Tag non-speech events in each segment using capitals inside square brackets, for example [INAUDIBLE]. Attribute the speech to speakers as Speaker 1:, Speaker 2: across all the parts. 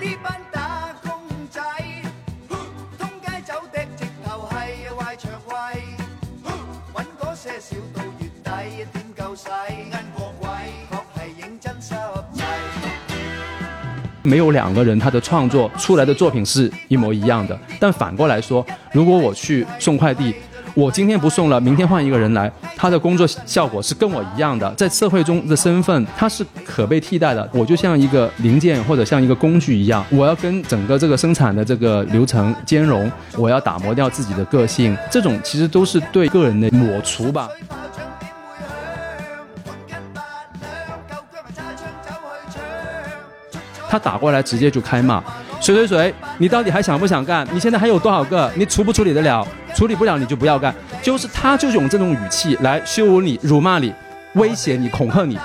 Speaker 1: 呢班打工仔，通街走的直頭係壞腸胃，揾嗰些少到月底點夠使？恩過鬼，確係認真濕滯。
Speaker 2: 没有两个人他的创作出来的作品是一模一样的。但反过来说，如果我去送快递，我今天不送了，明天换一个人来，他的工作效果是跟我一样的。在社会中的身份，它是可被替代的。我就像一个零件或者像一个工具一样，我要跟整个这个生产的这个流程兼容，我要打磨掉自己的个性。这种其实都是对个人的抹除吧。他打过来直接就开骂，谁谁谁，你到底还想不想干？你现在还有多少个？你处不处理得了？处理不了你就不要干。就是他就是用这种语气来羞辱你、辱骂你、威胁你、恐吓你，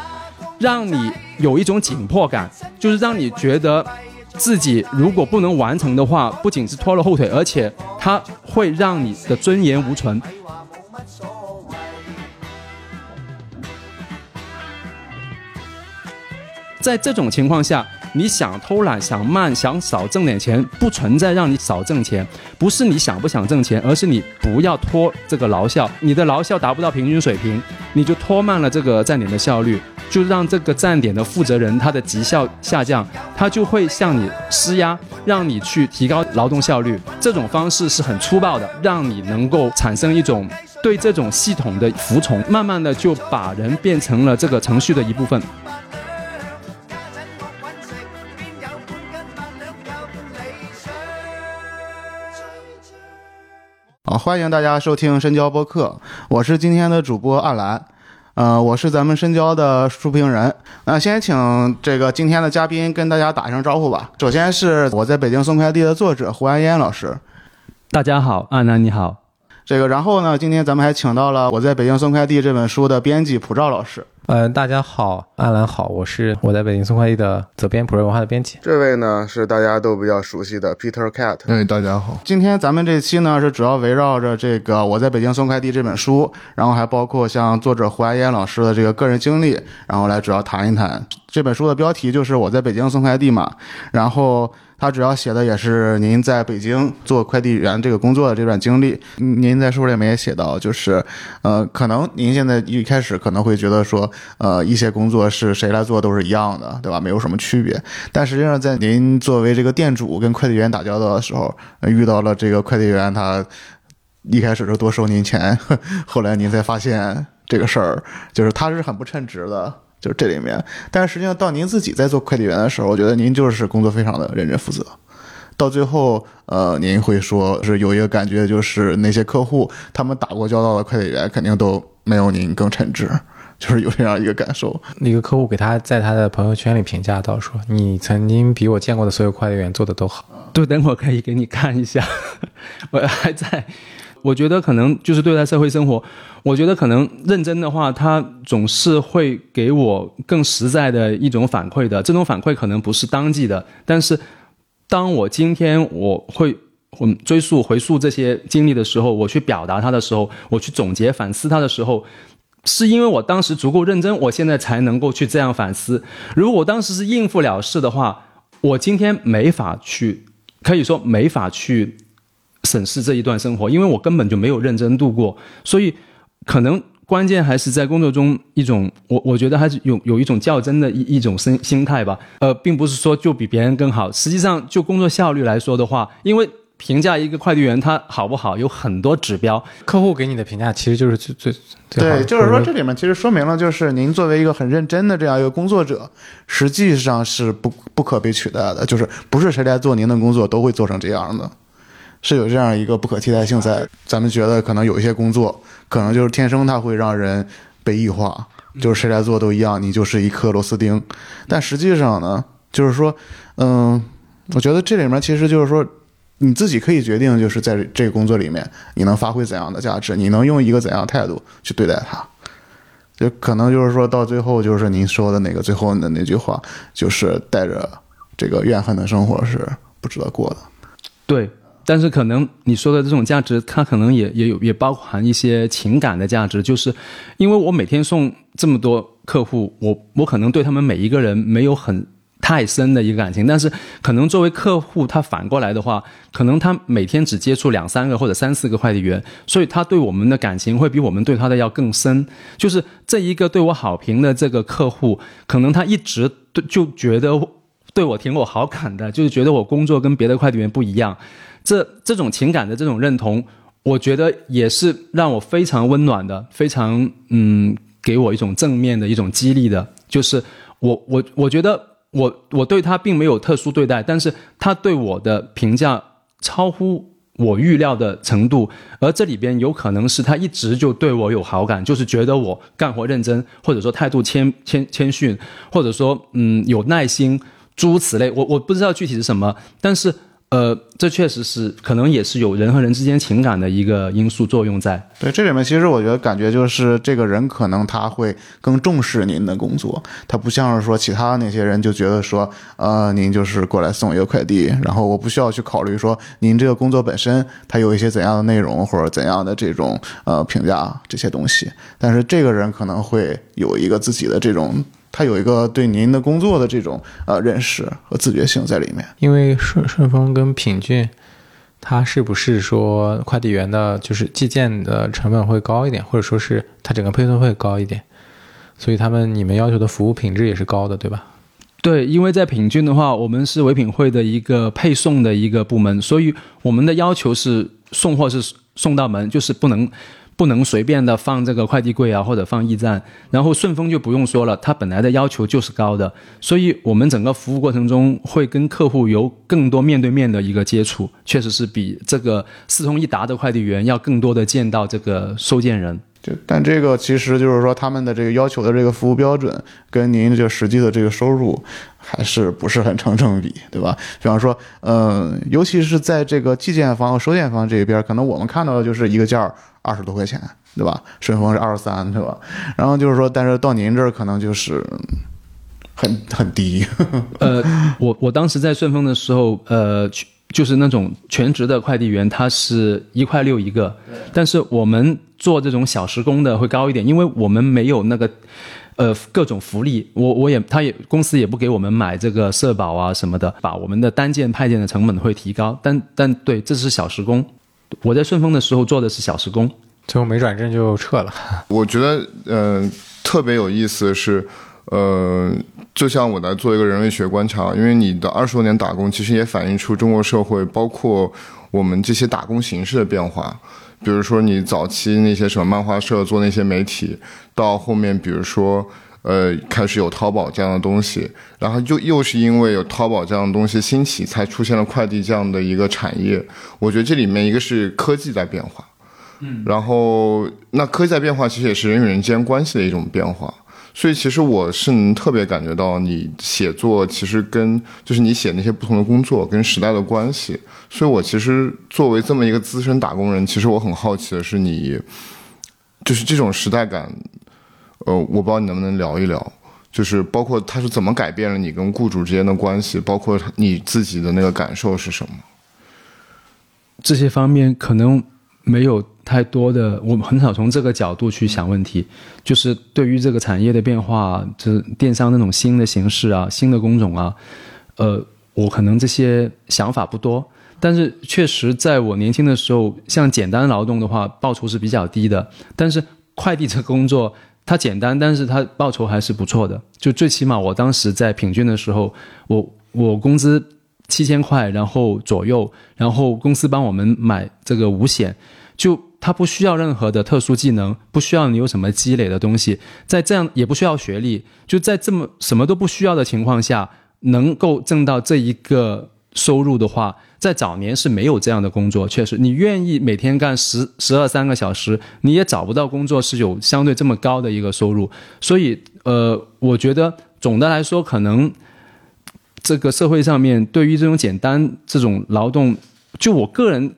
Speaker 2: 让你有一种紧迫感，就是让你觉得自己如果不能完成的话，不仅是拖了后腿，而且他会让你的尊严无存。在这种情况下，你想偷懒、想慢、想少挣点钱，不存在让你少挣钱，不是你想不想挣钱，而是你不要拖这个劳效，你的劳效达不到平均水平，你就拖慢了这个站点的效率，就让这个站点的负责人他的绩效下降，他就会向你施压，让你去提高劳动效率。这种方式是很粗暴的，让你能够产生一种。对这种系统的服从，慢慢的就把人变成了这个程序的一部分。
Speaker 3: 好，欢迎大家收听深交播客，我是今天的主播阿兰，呃，我是咱们深交的书评人。那先请这个今天的嘉宾跟大家打一声招呼吧。首先是我在北京送快递的作者胡安烟老师，
Speaker 2: 大家好，阿南你好。
Speaker 3: 这个然后呢，今天咱们还请到了我在北京送快递这本书的编辑普照老师。
Speaker 4: 呃，大家好，阿兰好，我是我在北京送快递的责编，普瑞文化的编辑。
Speaker 3: 这位呢是大家都比较熟悉的 Peter Cat。
Speaker 5: 哎，大家好。
Speaker 3: 今天咱们这期呢是主要围绕着这个我在北京送快递这本书，然后还包括像作者胡安烟老师的这个个人经历，然后来主要谈一谈这本书的标题就是我在北京送快递嘛，然后。他主要写的也是您在北京做快递员这个工作的这段经历。您在书里面也写到，就是，呃，可能您现在一开始可能会觉得说，呃，一些工作是谁来做都是一样的，对吧？没有什么区别。但实际上，在您作为这个店主跟快递员打交道的时候，遇到了这个快递员，他一开始是多收您钱，[LAUGHS] 后来您才发现这个事儿，就是他是很不称职的。就是这里面，但是实际上到您自己在做快递员的时候，我觉得您就是工作非常的认真负责。到最后，呃，您会说是有一个感觉，就是那些客户他们打过交道的快递员，肯定都没有您更称职，就是有这样一个感受。
Speaker 4: 那个客户给他在他的朋友圈里评价到说：“你曾经比我见过的所有快递员做的都好。
Speaker 2: 对，等会儿可以给你看一下，[LAUGHS] 我还在。我觉得可能就是对待社会生活，我觉得可能认真的话，他总是会给我更实在的一种反馈的。这种反馈可能不是当季的，但是当我今天我会追溯回溯这些经历的时候，我去表达它的时候，我去总结反思它的时候，是因为我当时足够认真，我现在才能够去这样反思。如果我当时是应付了事的话，我今天没法去，[LAUGHS] 可以说没法去。审视这一段生活，因为我根本就没有认真度过，所以可能关键还是在工作中一种，我我觉得还是有有一种较真的一一种心心态吧。呃，并不是说就比别人更好，实际上就工作效率来说的话，因为评价一个快递员他好不好有很多指标，”
Speaker 4: 客户给你的评价其实就是最最最好的
Speaker 3: 对，就是说这里面其实说明了，就是您作为一个很认真的这样一个工作者，实际上是不不可被取代的，就是不是谁来做您的工作都会做成这样的。是有这样一个不可替代性在。咱们觉得可能有一些工作，可能就是天生它会让人被异化，就是谁来做都一样，你就是一颗螺丝钉。但实际上呢，就是说，嗯，我觉得这里面其实就是说，你自己可以决定，就是在这个工作里面，你能发挥怎样的价值，你能用一个怎样的态度去对待它。就可能就是说到最后，就是您说的那个最后的那句话，就是带着这个怨恨的生活是不值得过的。
Speaker 2: 对，但是可能你说的这种价值，它可能也也有也包含一些情感的价值，就是因为我每天送这么多客户，我我可能对他们每一个人没有很太深的一个感情，但是可能作为客户，他反过来的话，可能他每天只接触两三个或者三四个快递员，所以他对我们的感情会比我们对他的要更深。就是这一个对我好评的这个客户，可能他一直对就觉得对我挺有好感的，就是觉得我工作跟别的快递员不一样。这这种情感的这种认同，我觉得也是让我非常温暖的，非常嗯，给我一种正面的一种激励的。就是我我我觉得我我对他并没有特殊对待，但是他对我的评价超乎我预料的程度，而这里边有可能是他一直就对我有好感，就是觉得我干活认真，或者说态度谦谦谦逊，或者说嗯有耐心，诸如此类。我我不知道具体是什么，但是。呃，这确实是可能也是有人和人之间情感的一个因素作用在。
Speaker 3: 对，这里面其实我觉得感觉就是这个人可能他会更重视您的工作，他不像是说其他那些人就觉得说，呃，您就是过来送一个快递，然后我不需要去考虑说您这个工作本身它有一些怎样的内容或者怎样的这种呃评价这些东西，但是这个人可能会有一个自己的这种。他有一个对您的工作的这种呃认识和自觉性在里面。
Speaker 4: 因为顺顺丰跟品骏，它是不是说快递员的就是寄件的成本会高一点，或者说是它整个配送会高一点，所以他们你们要求的服务品质也是高的，对吧？
Speaker 2: 对，因为在品骏的话，我们是唯品会的一个配送的一个部门，所以我们的要求是送货是送到门，就是不能。不能随便的放这个快递柜啊，或者放驿站。然后顺丰就不用说了，它本来的要求就是高的，所以我们整个服务过程中会跟客户有更多面对面的一个接触，确实是比这个四通一达的快递员要更多的见到这个收件人。
Speaker 3: 就但这个其实就是说他们的这个要求的这个服务标准跟您这实际的这个收入还是不是很成正比，对吧？比方说，嗯，尤其是在这个寄件方和收件方这一边，可能我们看到的就是一个件儿。二十多块钱，对吧？顺丰是二十三，对吧？然后就是说，但是到您这儿可能就是很很低。
Speaker 2: 呃，我我当时在顺丰的时候，呃，就是那种全职的快递员，他是一块六一个，但是我们做这种小时工的会高一点，因为我们没有那个呃各种福利，我我也他也公司也不给我们买这个社保啊什么的，把我们的单件派件的成本会提高。但但对，这是小时工。我在顺丰的时候做的是小时工，
Speaker 4: 最后没转正就撤了。[LAUGHS]
Speaker 5: 我觉得，呃，特别有意思的是，呃，就像我在做一个人类学观察，因为你的二十多年打工，其实也反映出中国社会，包括我们这些打工形式的变化。比如说，你早期那些什么漫画社做那些媒体，到后面，比如说。呃，开始有淘宝这样的东西，然后又又是因为有淘宝这样的东西兴起，才出现了快递这样的一个产业。我觉得这里面一个是科技在变化，嗯，然后那科技在变化，其实也是人与人之间关系的一种变化。所以其实我是能特别感觉到你写作其实跟就是你写那些不同的工作跟时代的关系。所以我其实作为这么一个资深打工人，其实我很好奇的是你，就是这种时代感。呃，我不知道你能不能聊一聊，就是包括它是怎么改变了你跟雇主之间的关系，包括你自己的那个感受是什么？
Speaker 2: 这些方面可能没有太多的，我们很少从这个角度去想问题。就是对于这个产业的变化，就是电商那种新的形式啊、新的工种啊，呃，我可能这些想法不多。但是确实，在我年轻的时候，像简单劳动的话，报酬是比较低的。但是快递这个工作，它简单，但是它报酬还是不错的。就最起码我当时在平均的时候，我我工资七千块，然后左右，然后公司帮我们买这个五险，就它不需要任何的特殊技能，不需要你有什么积累的东西，在这样也不需要学历，就在这么什么都不需要的情况下，能够挣到这一个收入的话。在早年是没有这样的工作，确实，你愿意每天干十十二三个小时，你也找不到工作是有相对这么高的一个收入。所以，呃，我觉得总的来说，可能这个社会上面对于这种简单这种劳动，就我个人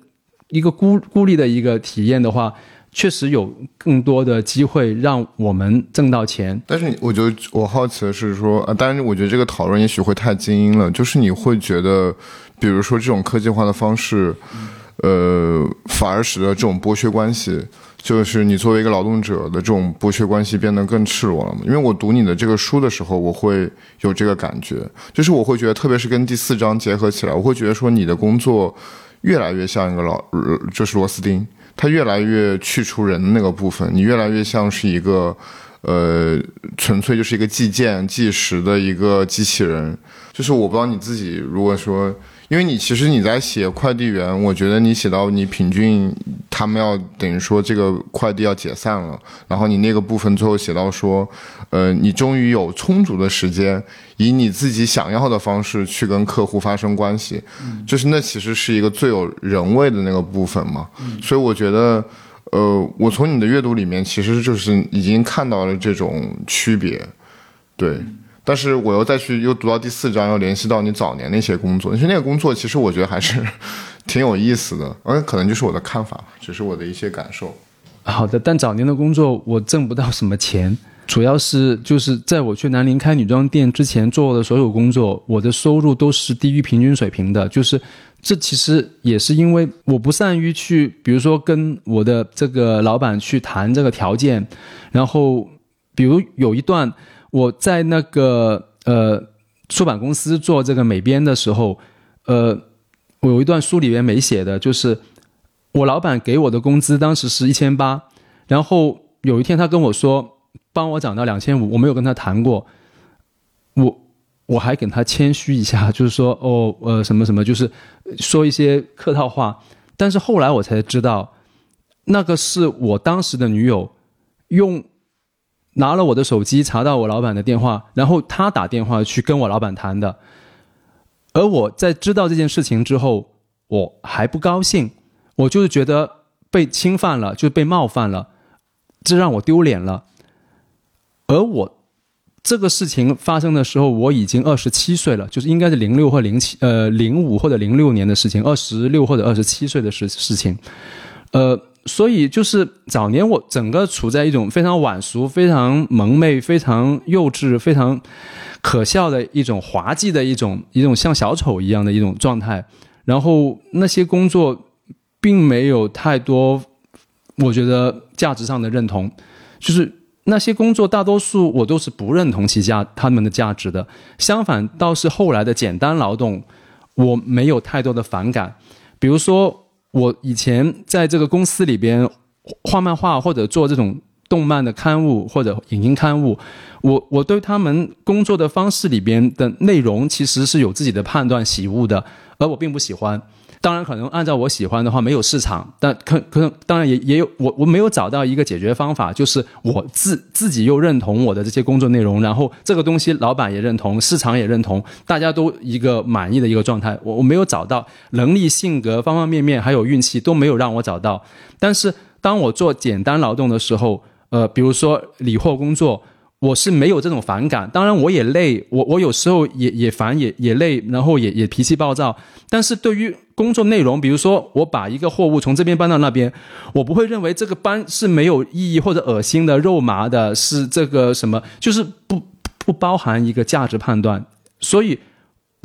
Speaker 2: 一个孤孤立的一个体验的话，确实有更多的机会让我们挣到钱。
Speaker 5: 但是，我觉得我好奇的是说，呃，当然，我觉得这个讨论也许会太精英了，就是你会觉得。比如说这种科技化的方式，呃，反而使得这种剥削关系，就是你作为一个劳动者的这种剥削关系变得更赤裸了嘛。因为我读你的这个书的时候，我会有这个感觉，就是我会觉得，特别是跟第四章结合起来，我会觉得说你的工作越来越像一个老，就是螺丝钉，它越来越去除人的那个部分，你越来越像是一个。呃，纯粹就是一个计件计时的一个机器人，就是我不知道你自己，如果说，因为你其实你在写快递员，我觉得你写到你平均他们要等于说这个快递要解散了，然后你那个部分最后写到说，呃，你终于有充足的时间，以你自己想要的方式去跟客户发生关系，就是那其实是一个最有人味的那个部分嘛，所以我觉得。呃，我从你的阅读里面，其实就是已经看到了这种区别，对。但是我又再去又读到第四章，又联系到你早年那些工作，其实那个工作其实我觉得还是 [LAUGHS] 挺有意思的，而可能就是我的看法，只是我的一些感受。
Speaker 2: 好的，但早年的工作我挣不到什么钱，主要是就是在我去南宁开女装店之前做的所有工作，我的收入都是低于平均水平的，就是。这其实也是因为我不善于去，比如说跟我的这个老板去谈这个条件，然后比如有一段我在那个呃出版公司做这个美编的时候，呃，我有一段书里面没写的，就是我老板给我的工资当时是一千八，然后有一天他跟我说帮我涨到两千五，我没有跟他谈过，我。我还跟他谦虚一下，[LAUGHS] 就是说，哦，呃，什么什么，就是说一些客套话。但是后来我才知道，那个是我当时的女友用拿了我的手机查到我老板的电话，然后他打电话去跟我老板谈的。而我在知道这件事情之后，我还不高兴，我就是觉得被侵犯了，就被冒犯了，这让我丢脸了。而我。这个事情发生的时候，我已经二十七岁了，就是应该是零六或零七，呃，零五或者零六年的事情，二十六或者二十七岁的事事情，呃，所以就是早年我整个处在一种非常晚熟、非常萌昧、非常幼稚、非常可笑的一种滑稽的一种一种像小丑一样的一种状态，然后那些工作并没有太多，我觉得价值上的认同，就是。那些工作大多数我都是不认同其价他们的价值的，相反倒是后来的简单劳动，我没有太多的反感。比如说我以前在这个公司里边画漫画或者做这种动漫的刊物或者影音刊物，我我对他们工作的方式里边的内容其实是有自己的判断喜恶的，而我并不喜欢。当然，可能按照我喜欢的话，没有市场，但可可能当然也也有我我没有找到一个解决方法，就是我自自己又认同我的这些工作内容，然后这个东西老板也认同，市场也认同，大家都一个满意的一个状态。我我没有找到能力、性格方方面面，还有运气都没有让我找到。但是当我做简单劳动的时候，呃，比如说理货工作。我是没有这种反感，当然我也累，我我有时候也也烦，也也累，然后也也脾气暴躁。但是对于工作内容，比如说我把一个货物从这边搬到那边，我不会认为这个搬是没有意义或者恶心的、肉麻的，是这个什么，就是不不包含一个价值判断。所以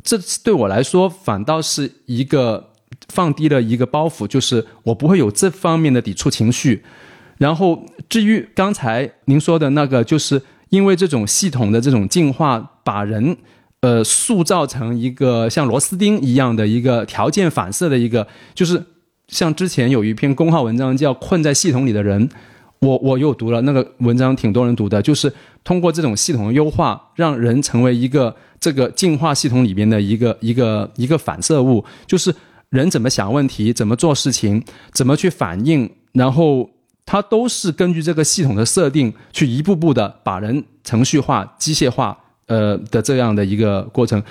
Speaker 2: 这对我来说反倒是一个放低了一个包袱，就是我不会有这方面的抵触情绪。然后至于刚才您说的那个，就是。因为这种系统的这种进化，把人，呃，塑造成一个像螺丝钉一样的一个条件反射的一个，就是像之前有一篇公号文章叫《困在系统里的人》，我我又读了那个文章，挺多人读的，就是通过这种系统的优化，让人成为一个这个进化系统里边的一个一个一个反射物，就是人怎么想问题，怎么做事情，怎么去反应，然后。它都是根据这个系统的设定去一步步的把人程序化、机械化，呃的这样的一个过程。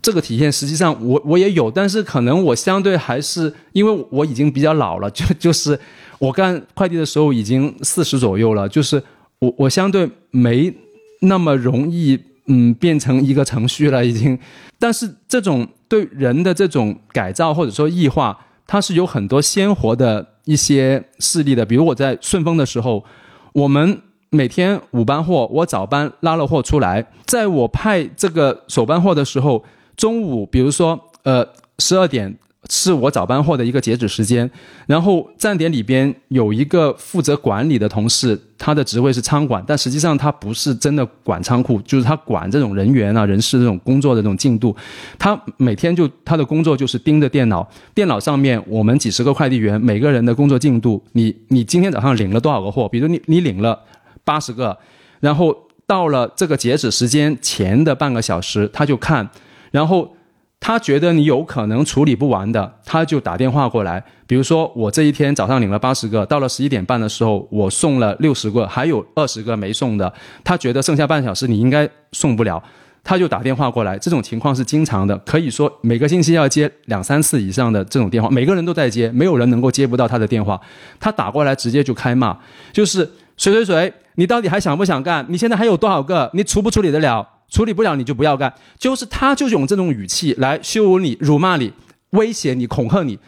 Speaker 2: 这个体现实际上我我也有，但是可能我相对还是因为我已经比较老了，就 [LAUGHS] 就是我干快递的时候已经四十左右了，就是我我相对没那么容易嗯变成一个程序了已经。但是这种对人的这种改造或者说异化，它是有很多鲜活的。一些事例的，比如我在顺丰的时候，我们每天五班货，我早班拉了货出来，在我派这个首班货的时候，中午比如说呃十二点是我早班货的一个截止时间，然后站点里边有一个负责管理的同事，他的职位是仓管，但实际上他不是真的管仓库，就是他管这种人员啊、人事这种工作的这种进度。他每天就他的工作就是盯着电脑，电脑上面我们几十个快递员每个人的工作进度，你你今天早上领了多少个货？比如你你领了八十个，然后到了这个截止时间前的半个小时，他就看，然后。他觉得你有可能处理不完的，他就打电话过来。比如说，我这一天早上领了八十个，到了十一点半的时候，我送了六十个，还有二十个没送的。他觉得剩下半小时你应该送不了，他就打电话过来。这种情况是经常的，可以说每个星期要接两三次以上的这种电话，每个人都在接，没有人能够接不到他的电话。他打过来直接就开骂，就是谁谁谁，你到底还想不想干？你现在还有多少个？你处不处理得了？处理不了你就不要干，就是他就是用这种语气来羞辱你、辱骂你、威胁你、恐吓你，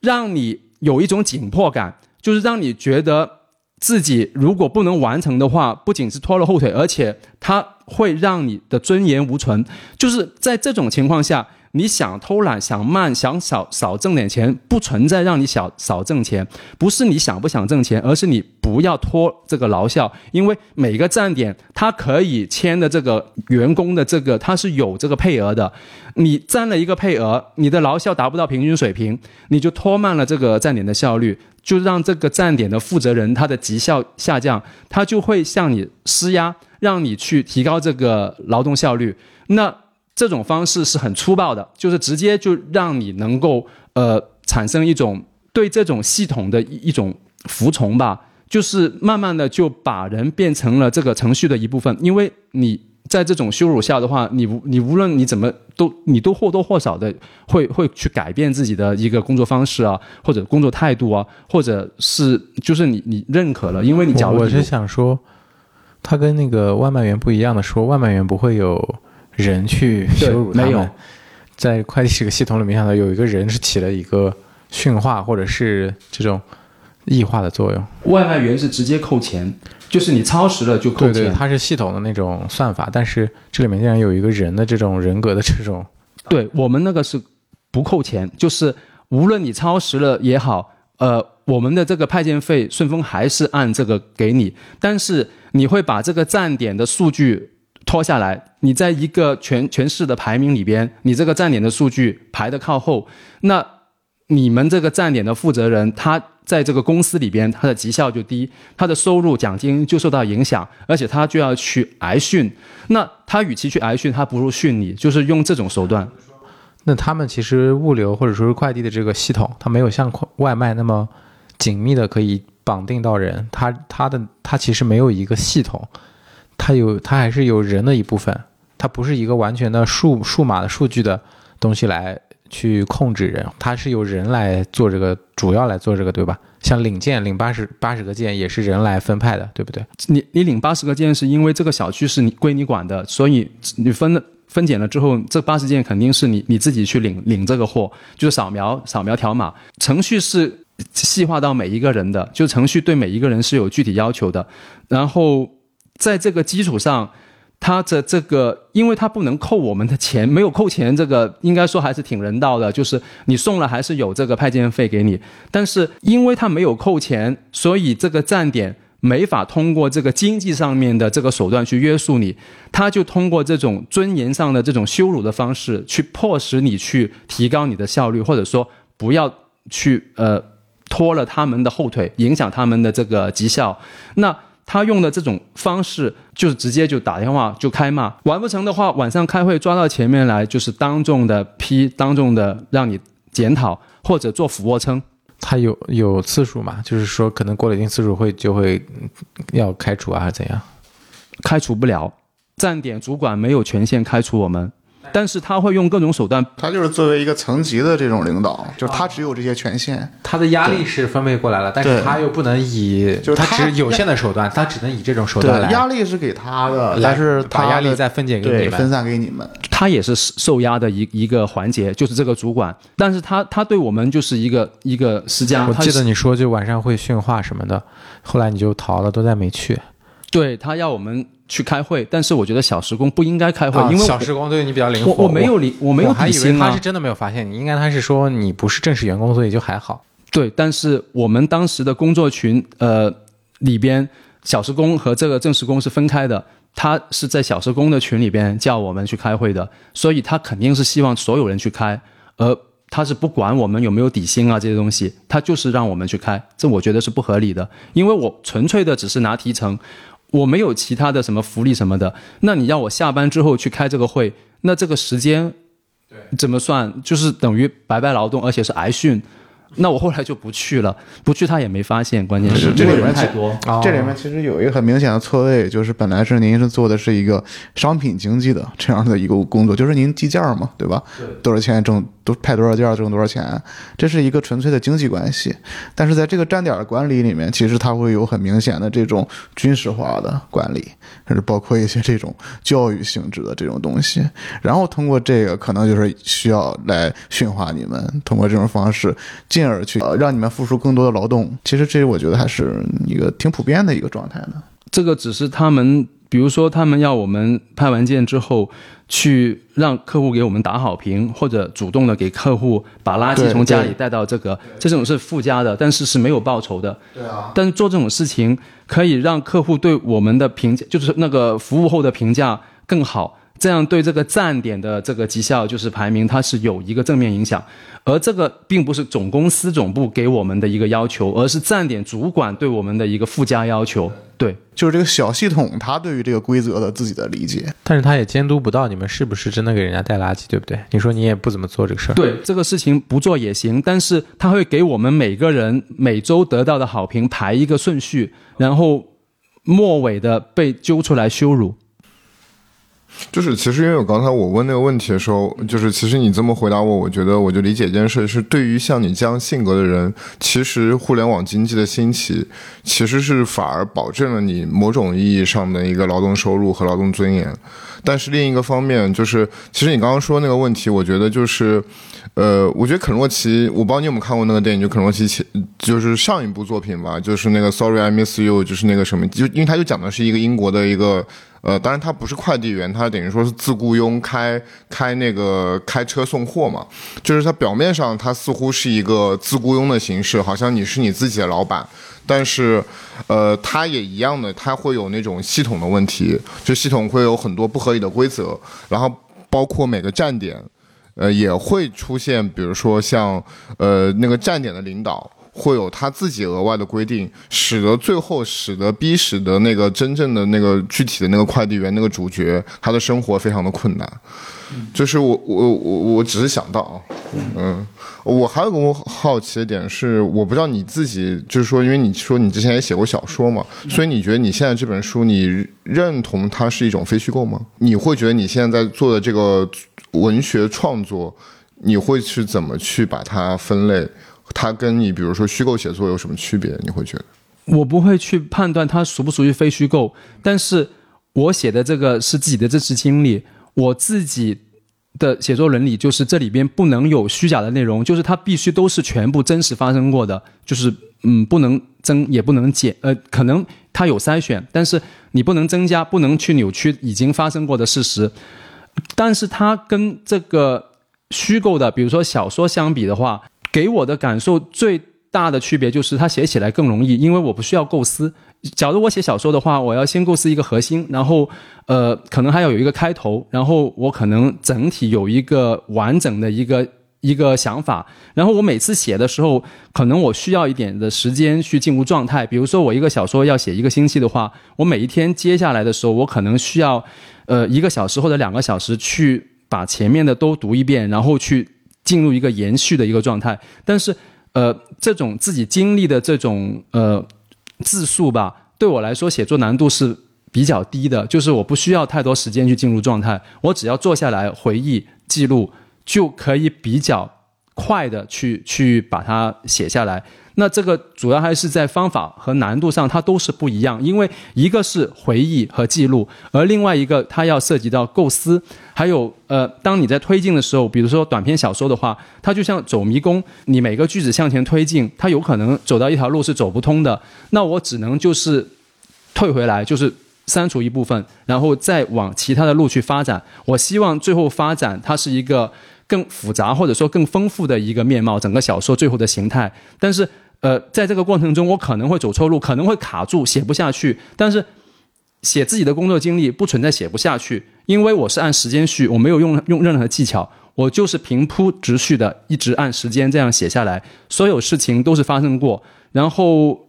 Speaker 2: 让你有一种紧迫感，就是让你觉得自己如果不能完成的话，不仅是拖了后腿，而且他会让你的尊严无存。就是在这种情况下。你想偷懒、想慢、想少少挣点钱，不存在让你少少挣钱，不是你想不想挣钱，而是你不要拖这个劳效，因为每个站点它可以签的这个员工的这个它是有这个配额的，你占了一个配额，你的劳效达不到平均水平，你就拖慢了这个站点的效率，就让这个站点的负责人他的绩效下降，他就会向你施压，让你去提高这个劳动效率，那。这种方式是很粗暴的，就是直接就让你能够呃产生一种对这种系统的一一种服从吧，就是慢慢的就把人变成了这个程序的一部分。因为你在这种羞辱下的话，你无你无论你怎么都你都或多或少的会会去改变自己的一个工作方式啊，或者工作态度啊，或者是就是你你认可了，因为你假如
Speaker 4: 我是想说，他跟那个外卖员不一样的，说外卖员不会有。人去羞辱他们，在快递这个系统里面，想到有一个人是起了一个驯化或者是这种异化的作用。
Speaker 2: 外卖员是直接扣钱，就是你超时了就扣钱。
Speaker 4: 对对，它是系统的那种算法，但是这里面竟然有一个人的这种人格的这种。[LAUGHS]
Speaker 2: 对我们那个是不扣钱，就是无论你超时了也好，呃，我们的这个派件费顺丰还是按这个给你，但是你会把这个站点的数据。拖下来，你在一个全全市的排名里边，你这个站点的数据排的靠后，那你们这个站点的负责人，他在这个公司里边，他的绩效就低，他的收入奖金就受到影响，而且他就要去挨训。那他与其去挨训，他不如训你，就是用这种手段。
Speaker 4: 那他们其实物流或者说是快递的这个系统，它没有像外卖那么紧密的可以绑定到人，它它的它其实没有一个系统。它有，它还是有人的一部分，它不是一个完全的数数码的数据的东西来去控制人，它是由人来做这个，主要来做这个，对吧？像领件领八十八十个件也是人来分派的，对不对？
Speaker 2: 你你领八十个件是因为这个小区是你归你管的，所以你分了分拣了之后，这八十件肯定是你你自己去领领这个货，就是扫描扫描条码，程序是细化到每一个人的，就程序对每一个人是有具体要求的，然后。在这个基础上，他的这个，因为他不能扣我们的钱，没有扣钱，这个应该说还是挺人道的。就是你送了，还是有这个派件费给你。但是因为他没有扣钱，所以这个站点没法通过这个经济上面的这个手段去约束你，他就通过这种尊严上的这种羞辱的方式，去迫使你去提高你的效率，或者说不要去呃拖了他们的后腿，影响他们的这个绩效。那。他用的这种方式，就是直接就打电话就开骂，完不成的话，晚上开会抓到前面来，就是当众的批，当众的让你检讨或者做俯卧撑。
Speaker 4: 他有有次数嘛？就是说，可能过了一定次数会就会要开除啊，还是怎样？
Speaker 2: 开除不了，站点主管没有权限开除我们。但是他会用各种手段，
Speaker 3: 他就是作为一个层级的这种领导，就是他只有这些权限，
Speaker 4: 他的压力是分配过来了，但是他又不能以，
Speaker 3: 就是
Speaker 4: 他只有限的手段，他只能以这种手段来，
Speaker 3: 压力是给他的，但是
Speaker 4: 把压力再分解给你
Speaker 3: 们，分散给你们，
Speaker 2: 他也是受压的一一个环节，就是这个主管，但是他他对我们就是一个一个施加。
Speaker 4: 我记得你说就晚上会训话什么的，后来你就逃了，都再没去。
Speaker 2: 对他要我们去开会，但是我觉得小时工不应该开会，
Speaker 4: 啊
Speaker 2: 因为
Speaker 4: 小时工对你比较灵活。
Speaker 2: 我我没有理我没有
Speaker 4: 我还以为
Speaker 2: 底薪啊
Speaker 4: 他是，真的没有发现你，应该他是说你不是正式员工，所以就还好。
Speaker 2: 对，但是我们当时的工作群呃里边，小时工和这个正式工是分开的。他是在小时工的群里边叫我们去开会的，所以他肯定是希望所有人去开，而他是不管我们有没有底薪啊这些东西，他就是让我们去开，这我觉得是不合理的，因为我纯粹的只是拿提成，我没有其他的什么福利什么的。那你要我下班之后去开这个会，那这个时间怎么算？就是等于白白劳动，而且是挨训。那我后来就不去了，不去他也没发现，关键是
Speaker 3: 这里面
Speaker 2: 太多。
Speaker 4: 哦
Speaker 3: 这里面其实有一个很明显的错位，就是本来是您是做的是一个商品经济的这样的一个工作，就是您计件嘛，对吧？多少钱挣都派多少件挣多少钱，这是一个纯粹的经济关系。但是在这个站点的管理里面，其实它会有很明显的这种军事化的管理，甚至包括一些这种教育性质的这种东西。然后通过这个，可能就是需要来驯化你们，通过这种方式，进而去、呃、让你们付出更多的劳动。其实这我觉得还是一个挺普遍的一个状态的。
Speaker 2: 这个只是他们，比如说他们要我们拍完件之后，去让客户给我们打好评，或者主动的给客户把垃圾从家里带到这个，这种是附加的，但是是没有报酬的。
Speaker 3: 对啊，
Speaker 2: 但是做这种事情可以让客户对我们的评价，就是那个服务后的评价更好，这样对这个站点的这个绩效就是排名，它是有一个正面影响。而这个并不是总公司总部给我们的一个要求，而是站点主管对我们的一个附加要求。对，
Speaker 3: 就是这个小系统，它对于这个规则的自己的理解。
Speaker 4: 但是他也监督不到你们是不是真的给人家带垃圾，对不对？你说你也不怎么做这个事儿。
Speaker 2: 对这个事情不做也行，但是他会给我们每个人每周得到的好评排一个顺序，然后末尾的被揪出来羞辱。
Speaker 5: 就是其实因为我刚才我问那个问题的时候，就是其实你这么回答我，我觉得我就理解一件事，是对于像你这样性格的人，其实互联网经济的兴起，其实是反而保证了你某种意义上的一个劳动收入和劳动尊严。但是另一个方面，就是其实你刚刚说那个问题，我觉得就是，呃，我觉得肯洛奇，我不知道你有没有看过那个电影，就肯洛奇前就是上一部作品吧，就是那个 Sorry I Miss You，就是那个什么，就因为他就讲的是一个英国的一个。呃，当然他不是快递员，他等于说是自雇佣开开那个开车送货嘛。就是他表面上他似乎是一个自雇佣的形式，好像你是你自己的老板，但是，呃，他也一样的，他会有那种系统的问题，就系统会有很多不合理的规则，然后包括每个站点，呃，也会出现，比如说像呃那个站点的领导。会有他自己额外的规定，使得最后使得逼使得那个真正的那个具体的那个快递员那个主角，他的生活非常的困难。就是我我我我只是想到啊，嗯，我还有个我好奇的点是，我不知道你自己就是说，因为你说你之前也写过小说嘛，所以你觉得你现在这本书，你认同它是一种非虚构吗？你会觉得你现在在做的这个文学创作，你会去怎么去把它分类？它跟你比如说虚构写作有什么区别？你会觉得？
Speaker 2: 我不会去判断它属不属于非虚构，但是我写的这个是自己的真实经历，我自己的写作伦理就是这里边不能有虚假的内容，就是它必须都是全部真实发生过的，就是嗯，不能增也不能减，呃，可能它有筛选，但是你不能增加，不能去扭曲已经发生过的事实，但是它跟这个虚构的，比如说小说相比的话，给我的感受最大的区别就是它写起来更容易，因为我不需要构思。假如我写小说的话，我要先构思一个核心，然后呃，可能还要有一个开头，然后我可能整体有一个完整的一个一个想法，然后我每次写的时候，可能我需要一点的时间去进入状态。比如说我一个小说要写一个星期的话，我每一天接下来的时候，我可能需要呃一个小时或者两个小时去把前面的都读一遍，然后去进入一个延续的一个状态。但是呃，这种自己经历的这种呃字数吧，对我来说写作难度是比较低的，就是我不需要太多时间去进入状态，我只要坐下来回忆记录，就可以比较快的去去把它写下来。那这个主要还是在方法和难度上，它都是不一样，因为一个是回忆和记录，而另外一个它要涉及到构思，还有呃，当你在推进的时候，比如说短篇小说的话，它就像走迷宫，你每个句子向前推进，它有可能走到一条路是走不通的，那我只能就是退回来，就是删除一部分，然后再往其他的路去发展。我希望最后发展它是一个更复杂或者说更丰富的一个面貌，整个小说最后的形态。但是，呃，在这个过程中，我可能会走错路，可能会卡住，写不下去。但是，写自己的工作经历不存在写不下去，因为我是按时间序，我没有用用任何技巧，我就是平铺直叙的一直按时间这样写下来，所有事情都是发生过，然后。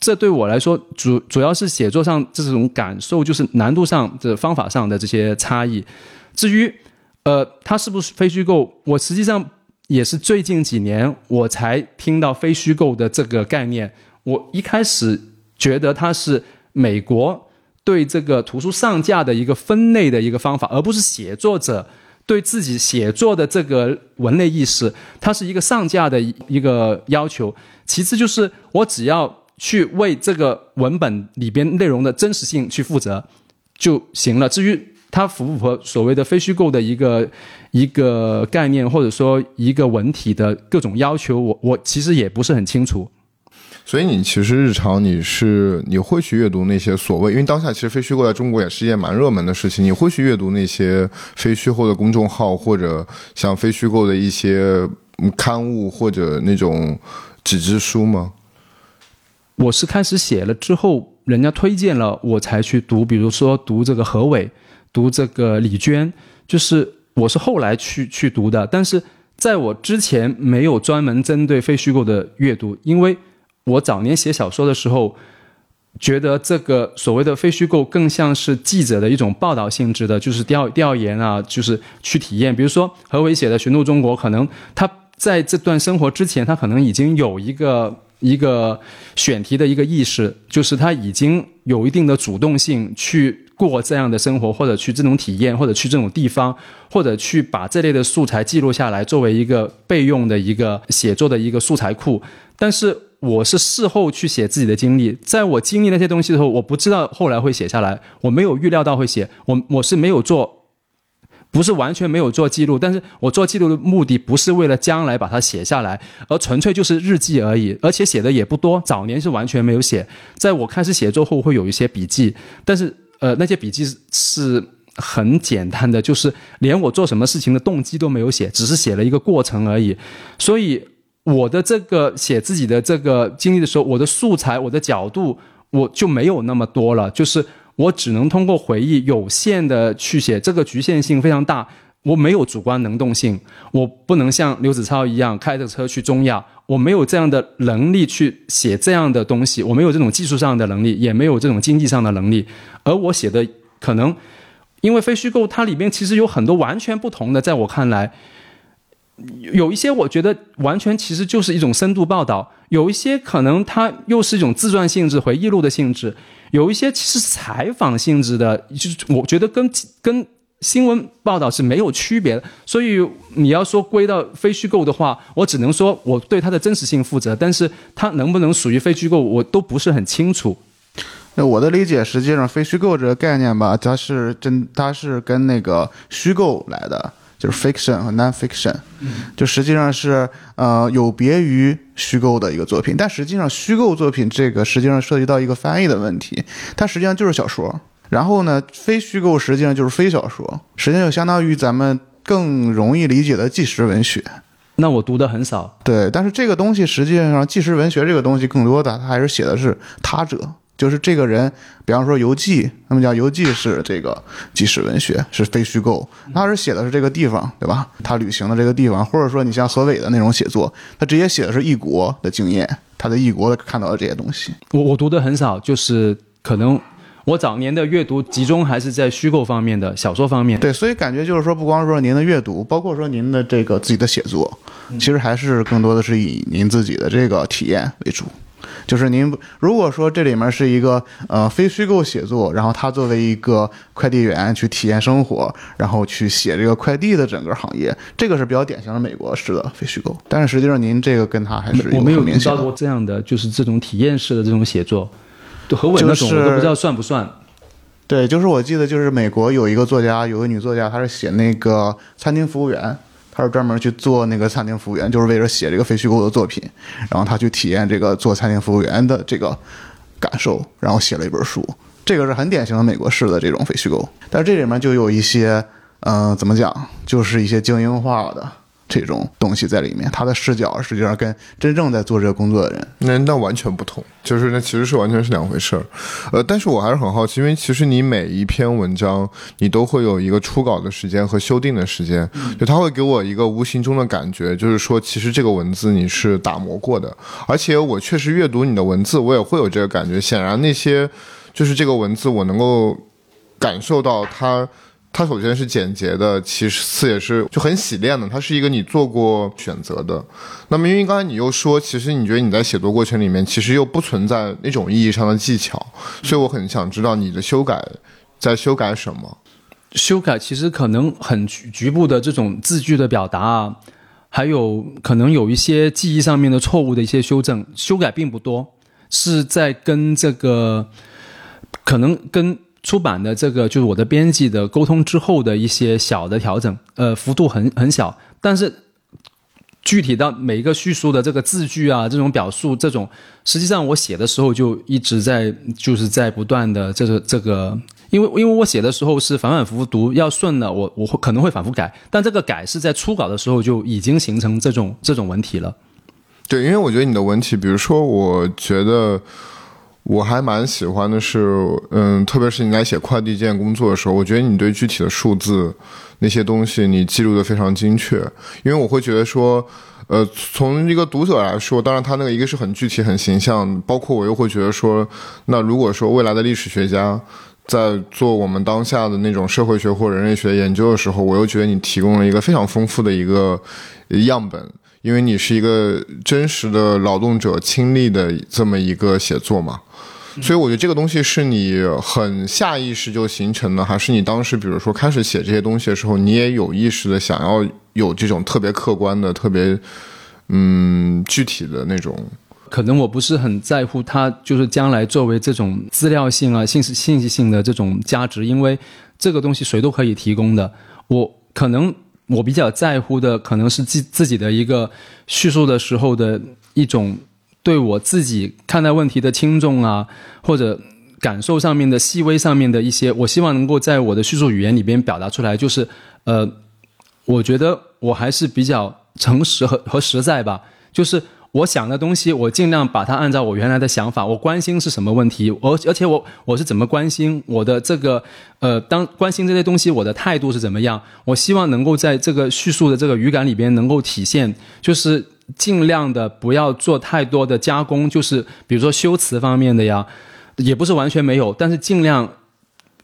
Speaker 2: 这对我来说，主主要是写作上这种感受，就是难度上的方法上的这些差异。至于，呃，它是不是非虚构，我实际上也是最近几年我才听到非虚构的这个概念。我一开始觉得它是美国对这个图书上架的一个分类的一个方法，而不是写作者对自己写作的这个文类意识，它是一个上架的一个要求。其次就是我只要。去为这个文本里边内容的真实性去负责就行了。至于它符不符合所谓的非虚构的一个一个概念，或者说一个文体的各种要求，我我其实也不是很清楚。
Speaker 5: 所以你其实日常你是你会去阅读那些所谓，因为当下其实非虚构在中国也是一件蛮热门的事情，你会去阅读那些非虚构的公众号，或者像非虚构的一些刊物或者那种纸质书吗？
Speaker 2: 我是开始写了之后，人家推荐了我才去读，比如说读这个何伟，读这个李娟，就是我是后来去去读的。但是在我之前没有专门针对非虚构的阅读，因为我早年写小说的时候，觉得这个所谓的非虚构更像是记者的一种报道性质的，就是调调研啊，就是去体验。比如说何伟写的《寻路中国》，可能他在这段生活之前，他可能已经有一个。一个选题的一个意识，就是他已经有一定的主动性去过这样的生活，或者去这种体验，或者去这种地方，或者去把这类的素材记录下来，作为一个备用的一个写作的一个素材库。但是我是事后去写自己的经历，在我经历那些东西的时候，我不知道后来会写下来，我没有预料到会写，我我是没有做。不是完全没有做记录，但是我做记录的目的不是为了将来把它写下来，而纯粹就是日记而已，而且写的也不多。早年是完全没有写，在我开始写作后会有一些笔记，但是呃那些笔记是很简单的，就是连我做什么事情的动机都没有写，只是写了一个过程而已。所以我的这个写自己的这个经历的时候，我的素材、我的角度我就没有那么多了，就是。我只能通过回忆有限的去写，这个局限性非常大。我没有主观能动性，我不能像刘子超一样开着车去中亚，我没有这样的能力去写这样的东西，我没有这种技术上的能力，也没有这种经济上的能力。而我写的可能，因为非虚构，它里面其实有很多完全不同的，在我看来。有一些我觉得完全其实就是一种深度报道，有一些可能它又是一种自传性质、回忆录的性质，有一些其实采访性质的，就是我觉得跟跟新闻报道是没有区别的。所以你要说归到非虚构的话，我只能说我对它的真实性负责，但是它能不能属于非虚构，我都不是很清楚。
Speaker 3: 那我的理解，实际上非虚构这个概念吧，它是真，它是跟那个虚构来的。就是 fiction 和 non-fiction，就实际上是呃有别于虚构的一个作品，但实际上虚构作品这个实际上涉及到一个翻译的问题，它实际上就是小说。然后呢，非虚构实际上就是非小说，实际上就相当于咱们更容易理解的纪实文学。
Speaker 2: 那我读的很少，
Speaker 3: 对，但是这个东西实际上纪实文学这个东西更多的它还是写的是他者。就是这个人，比方说游记，那么叫游记是这个纪实文学，是非虚构。他是写的是这个地方，对吧？他旅行的这个地方，或者说你像何伟的那种写作，他直接写的是异国的经验，他在异国看到的这些东西。
Speaker 2: 我我读的很少，就是可能我早年的阅读集中还是在虚构方面的小说方面。
Speaker 3: 对，所以感觉就是说，不光说您的阅读，包括说您的这个自己的写作，其实还是更多的是以您自己的这个体验为主。就是您如果说这里面是一个呃非虚构写作，然后他作为一个快递员去体验生活，然后去写这个快递的整个行业，这个是比较典型的美国式的非虚构。但是实际上您这个跟他还是
Speaker 2: 我没有
Speaker 3: 遇到
Speaker 2: 过这样的，就是这种体验式的这种写作，何伟那种我都不知道算不算。
Speaker 3: 对，就是我记得就是美国有一个作家，有个女作家，她是写那个餐厅服务员。她是专门去做那个餐厅服务员，就是为了写这个非虚构的作品，然后她去体验这个做餐厅服务员的这个感受，然后写了一本书。这个是很典型的美国式的这种非虚构。但是这里面就有一些，嗯、怎么讲，就是一些精英化的这种东西在里面。他的视角实际上跟真正在做这个工作的人，
Speaker 5: 那那完全不同，就是那其实是完全是两回事儿。呃，但是我还是很好奇，因为其实你每一篇文章你都会有一个初稿的时间和修订的时间，就他会给我一个无形中的感觉，就是说其实这个文字你是打磨过的，而且我确实阅读你的文字，我也会有这个感觉。显然那些就是这个文字，我能够感受到它。它首先是简洁的，其次也是就很洗练的，它是一个你做过选择的。那么，因为刚才你又说，其实你觉得你在写作过程里面，其实又不存在那种意义上的技巧，所以我很想知道你的修改在修改什么。
Speaker 2: 修改其实可能很局局部的这种字句的表达啊，还有可能有一些记忆上面的错误的一些修正，修改并不多，是在跟这个可能跟出版的这个就是我的编辑的沟通之后的一些小的调整，呃，幅度很很小，但是具体到每一个叙述的这个字句啊，这种表述，这种实际上我写的时候就一直在就是在不断的这个这个，因为因为我写的时候是反反复复读，要顺了，我我会可能会反复改，但这个改是在初稿的时候就已经形成这种这种文体了。
Speaker 5: 对，因为我觉得你的文体，比如说，我觉得我还蛮喜欢的是，嗯，特别是你在写快递件工作的时候，我觉得你对具体的数字那些东西你记录的非常精确，因为我会觉得说。呃，从一个读者来说，当然他那个一个是很具体、很形象，包括我又会觉得说，那如果说未来的历史学家在做我们当下的那种社会学或人类学研究的时候，我又觉得你提供了一个非常丰富的一个样本，因为你是一个真实的劳动者亲历的这么一个写作嘛。所以我觉得这个东西是你很下意识就形成的，还是你当时比如说开始写这些东西的时候，你也有意识的想要有这种特别客观的、特别嗯具体的那种。
Speaker 2: 可能我不是很在乎它，就是将来作为这种资料性啊、信息信息性的这种价值，因为这个东西谁都可以提供的。我可能我比较在乎的，可能是自自己的一个叙述的时候的一种对我自己看待问题的轻重啊，或者感受上面的细微上面的一些，我希望能够在我的叙述语言里边表达出来。就是呃，我觉得我还是比较诚实和和实在吧，就是。我想的东西，我尽量把它按照我原来的想法。我关心是什么问题，而而且我我是怎么关心我的这个呃，当关心这些东西，我的态度是怎么样？我希望能够在这个叙述的这个语感里边能够体现，就是尽量的不要做太多的加工，就是比如说修辞方面的呀，也不是完全没有，但是尽量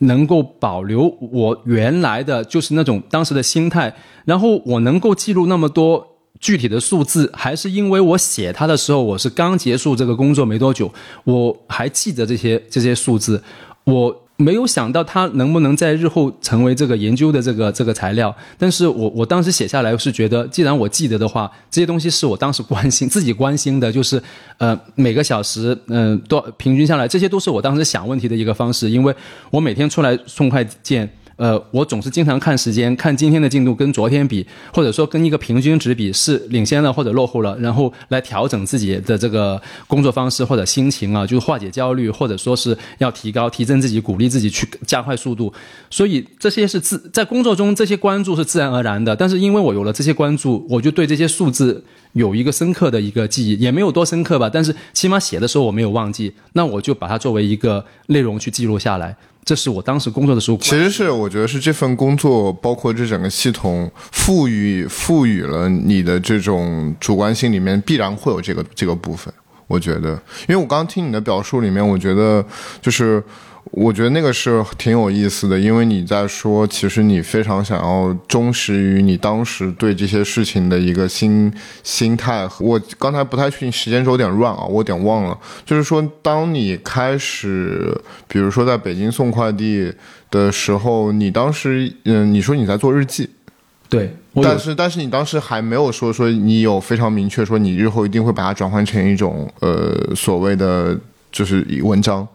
Speaker 2: 能够保留我原来的就是那种当时的心态，然后我能够记录那么多。具体的数字还是因为我写它的时候，我是刚结束这个工作没多久，我还记得这些这些数字，我没有想到它能不能在日后成为这个研究的这个这个材料。但是我我当时写下来是觉得，既然我记得的话，这些东西是我当时关心自己关心的，就是呃每个小时嗯多平均下来，这些都是我当时想问题的一个方式，因为我每天出来送快件。呃，我总是经常看时间，看今天的进度跟昨天比，或者说跟一个平均值比是领先了或者落后了，然后来调整自己的这个工作方式或者心情啊，就是化解焦虑，或者说是要提高、提升自己，鼓励自己去加快速度。所以这些是自在工作中这些关注是自然而然的，但是因为我有了这些关注，我就对这些数字有一个深刻的一个记忆，也没有多深刻吧，但是起码写的时候我没有忘记，那我就把它作为一个内容去记录下来。这是我当时工作的时候，
Speaker 5: 其实是我觉得是这份工作，包括这整个系统赋予赋予了你的这种主观性里面必然会有这个这个部分。我觉得，因为我刚刚听你的表述里面，我觉得就是。我觉得那个是挺有意思的，因为你在说，其实你非常想要忠实于你当时对这些事情的一个心心态。我刚才不太确定时间轴有点乱啊，我有点忘了。就是说，当你开始，比如说在北京送快递的时候，你当时，嗯，你说你在做日记，
Speaker 2: 对，
Speaker 5: 但是但是你当时还没有说说你有非常明确说你日后一定会把它转换成一种呃所谓的就是文章。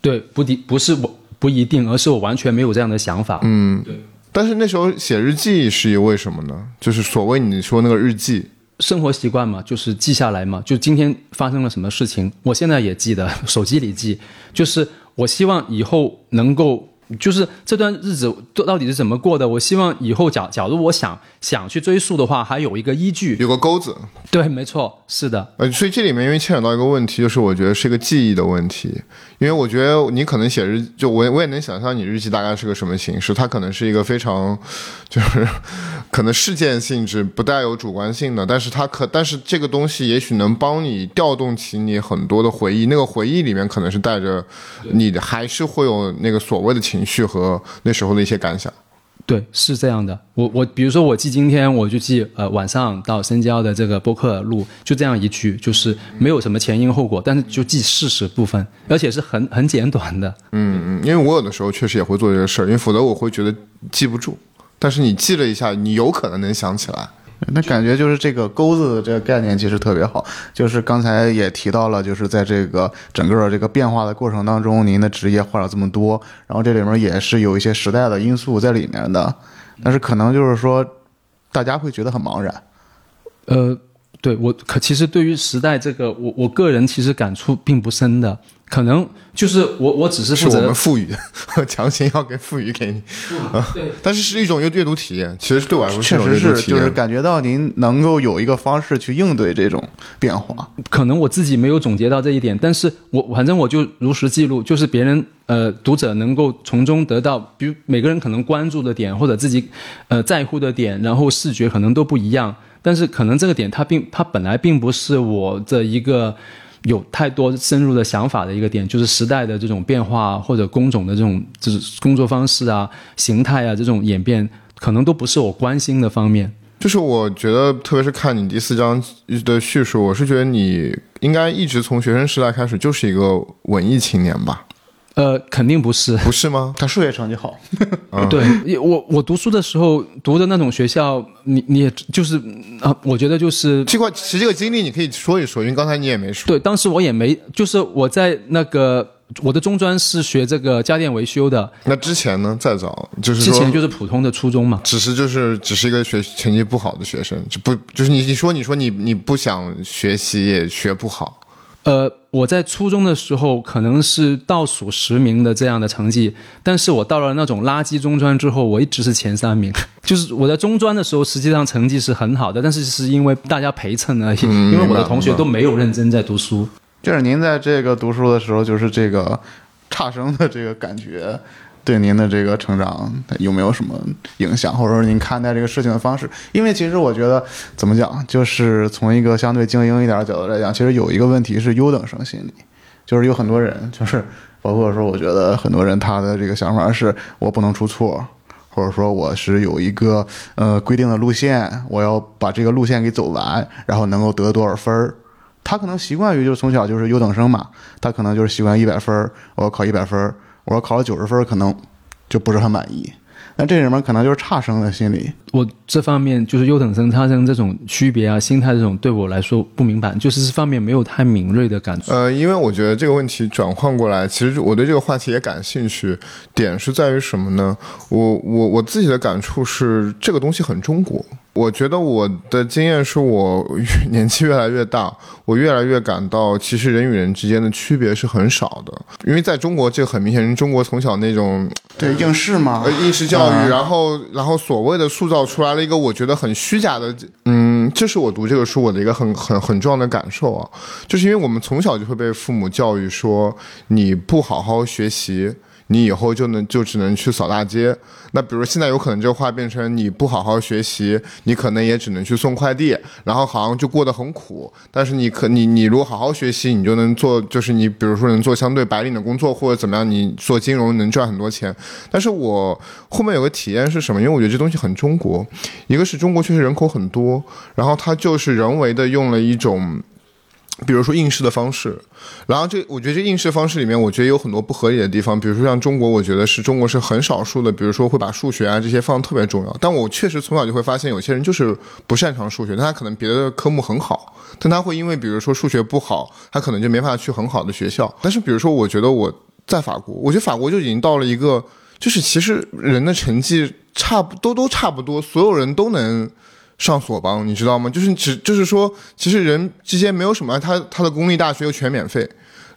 Speaker 2: 对，不一不是我不一定，而是我完全没有这样的想法。
Speaker 5: 嗯，
Speaker 2: 对。
Speaker 5: 但是那时候写日记是因为什么呢？就是所谓你说那个日记，
Speaker 2: 生活习惯嘛，就是记下来嘛。就今天发生了什么事情，我现在也记得，[LAUGHS] 手机里记。就是我希望以后能够。就是这段日子到到底是怎么过的？我希望以后假假如我想想去追溯的话，还有一个依据。
Speaker 5: 有个钩子，
Speaker 2: 对，没错，是的。
Speaker 5: 呃，所以这里面因为牵扯到一个问题，就是我觉得是一个记忆的问题。因为我觉得你可能写日，就我我也能想象你日记大概是个什么形式，它可能是一个非常，就是 [LAUGHS] 可能事件性质不带有主观性的，但是它可，但是这个东西也许能帮你调动起你很多的回忆，那个回忆里面可能是带着你，还是会有那个所谓的情绪和那时候的一些感想。
Speaker 2: 对，是这样的。我我比如说我记今天，我就记呃晚上到深交的这个播客录，就这样一句，就是没有什么前因后果，但是就记事实部分，而且是很很简短的。
Speaker 5: 嗯嗯，因为我有的时候确实也会做这个事儿，因为否则我会觉得记不住。但是你记了一下，你有可能能想起来。
Speaker 3: 那感觉就是这个钩子的这个概念其实特别好，就是刚才也提到了，就是在这个整个这个变化的过程当中，您的职业换了这么多，然后这里面也是有一些时代的因素在里面的，但是可能就是说，大家会觉得很茫然。
Speaker 2: 呃，对我可其实对于时代这个，我我个人其实感触并不深的，可能就是我我只是负责
Speaker 5: 是我们赋予的，[LAUGHS] 强行要给赋予给你，啊，但是是一种阅阅读体验，其实对我来说
Speaker 3: 确实是。就是感觉到您能够有一个方式去应对这种变化。
Speaker 2: 可能我自己没有总结到这一点，但是我反正我就如实记录，就是别人呃读者能够从中得到，比如每个人可能关注的点或者自己呃在乎的点，然后视觉可能都不一样，但是可能这个点它并它本来并不是我的一个有太多深入的想法的一个点，就是时代的这种变化或者工种的这种就是工作方式啊、形态啊这种演变，可能都不是我关心的方面。
Speaker 5: 就是我觉得，特别是看你第四章的叙述，我是觉得你应该一直从学生时代开始就是一个文艺青年吧？
Speaker 2: 呃，肯定不是。
Speaker 5: 不是吗？
Speaker 3: 他数学成绩好，[LAUGHS]
Speaker 2: 对，我我读书的时候读的那种学校，你你也就是啊，我觉得就是
Speaker 5: 这块其实这个经历你可以说一说，因为刚才你也没说。
Speaker 2: 对，当时我也没，就是我在那个我的中专是学这个家电维修的，
Speaker 5: 那之前呢？再早就是
Speaker 2: 之前就是普通的初中嘛。
Speaker 5: 只是就是只是一个学成绩不好的学生，就不就是你你说你说你你不想学习也学不好，
Speaker 2: 呃，我在初中的时候可能是倒数十名的这样的成绩，但是我到了那种垃圾中专之后，我一直是前三名。[LAUGHS] 就是我在中专的时候，实际上成绩是很好的，但是是因为大家陪衬而已，
Speaker 5: 嗯
Speaker 2: 因为我的同学都没有认真在读书。
Speaker 3: 就是您在这个读书的时候，就是这个 [LAUGHS] 差生的这个感觉，对您的这个成长有没有什么影响，或者说您看待这个事情的方式？因为其实我觉得怎么讲，就是从一个相对精英一点的角度来讲，其实有一个问题是优等生心理，就是有很多人，就是包括说，我觉得很多人他的这个想法是我不能出错。或者说我是有一个呃规定的路线，我要把这个路线给走完，然后能够得多少分儿。他可能习惯于就是从小就是优等生嘛，他可能就是习惯一百分儿，我要考一百分儿，我要考了九十分，可能就不是很满意。那这里面可能就是差生的心理，
Speaker 2: 我这方面就是优等生、差生这种区别啊、心态这种，对我来说不明白，就是这方面没有太敏锐的感觉。
Speaker 5: 呃，因为我觉得这个问题转换过来，其实我对这个话题也感兴趣。点是在于什么呢？我我我自己的感触是，这个东西很中国。我觉得我的经验是我 [LAUGHS] 年纪越来越大，我越来越感到，其实人与人之间的区别是很少的。因为在中国，这个很明显，中国从小那种
Speaker 3: 对应试嘛
Speaker 5: 呃，应试教育，
Speaker 3: 啊
Speaker 5: 然后然后所谓的塑造出来了一个我觉得很虚假的，嗯，这是我读这个书我的一个很很很重要的感受啊，就是因为我们从小就会被父母教育说，你不好好学习。你以后就能就只能去扫大街，那比如现在有可能这个话变成你不好好学习，你可能也只能去送快递，然后好像就过得很苦。但是你可你你如果好好学习，你就能做，就是你比如说能做相对白领的工作或者怎么样，你做金融能赚很多钱。但是我后面有个体验是什么？因为我觉得这东西很中国，一个是中国确实人口很多，然后它就是人为的用了一种。比如说应试的方式，然后这我觉得这应试方式里面，我觉得有很多不合理的地方。比如说像中国，我觉得是中国是很少数的，比如说会把数学啊这些放特别重要。但我确实从小就会发现，有些人就是不擅长数学，但他可能别的科目很好，但他会因为比如说数学不好，他可能就没法去很好的学校。但是比如说，我觉得我在法国，我觉得法国就已经到了一个，就是其实人的成绩差不都都差不多，所有人都能。上索邦，你知道吗？就是只就是说，其实人之间没有什么，他他的公立大学又全免费，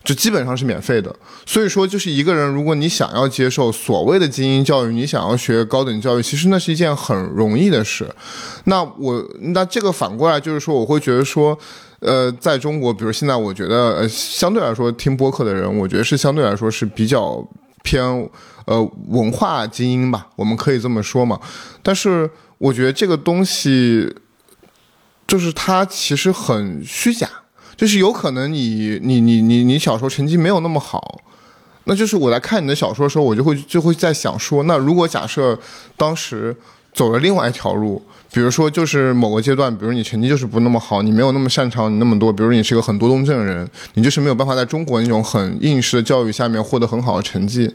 Speaker 5: 就基本上是免费的。所以说，就是一个人，如果你想要接受所谓的精英教育，你想要学高等教育，其实那是一件很容易的事。那我那这个反过来就是说，我会觉得说。呃，在中国，比如现在，我觉得呃，相对来说听播客的人，我觉得是相对来说是比较偏呃文化精英吧，我们可以这么说嘛。但是我觉得这个东西，就是它其实很虚假，就是有可能你你你你你小时候成绩没有那么好，那就是我在看你的小说的时候，我就会就会在想说，那如果假设当时走了另外一条路。比如说，就是某个阶段，比如你成绩就是不那么好，你没有那么擅长你那么多，比如你是个很多动症的人，你就是没有办法在中国那种很应试的教育下面获得很好的成绩，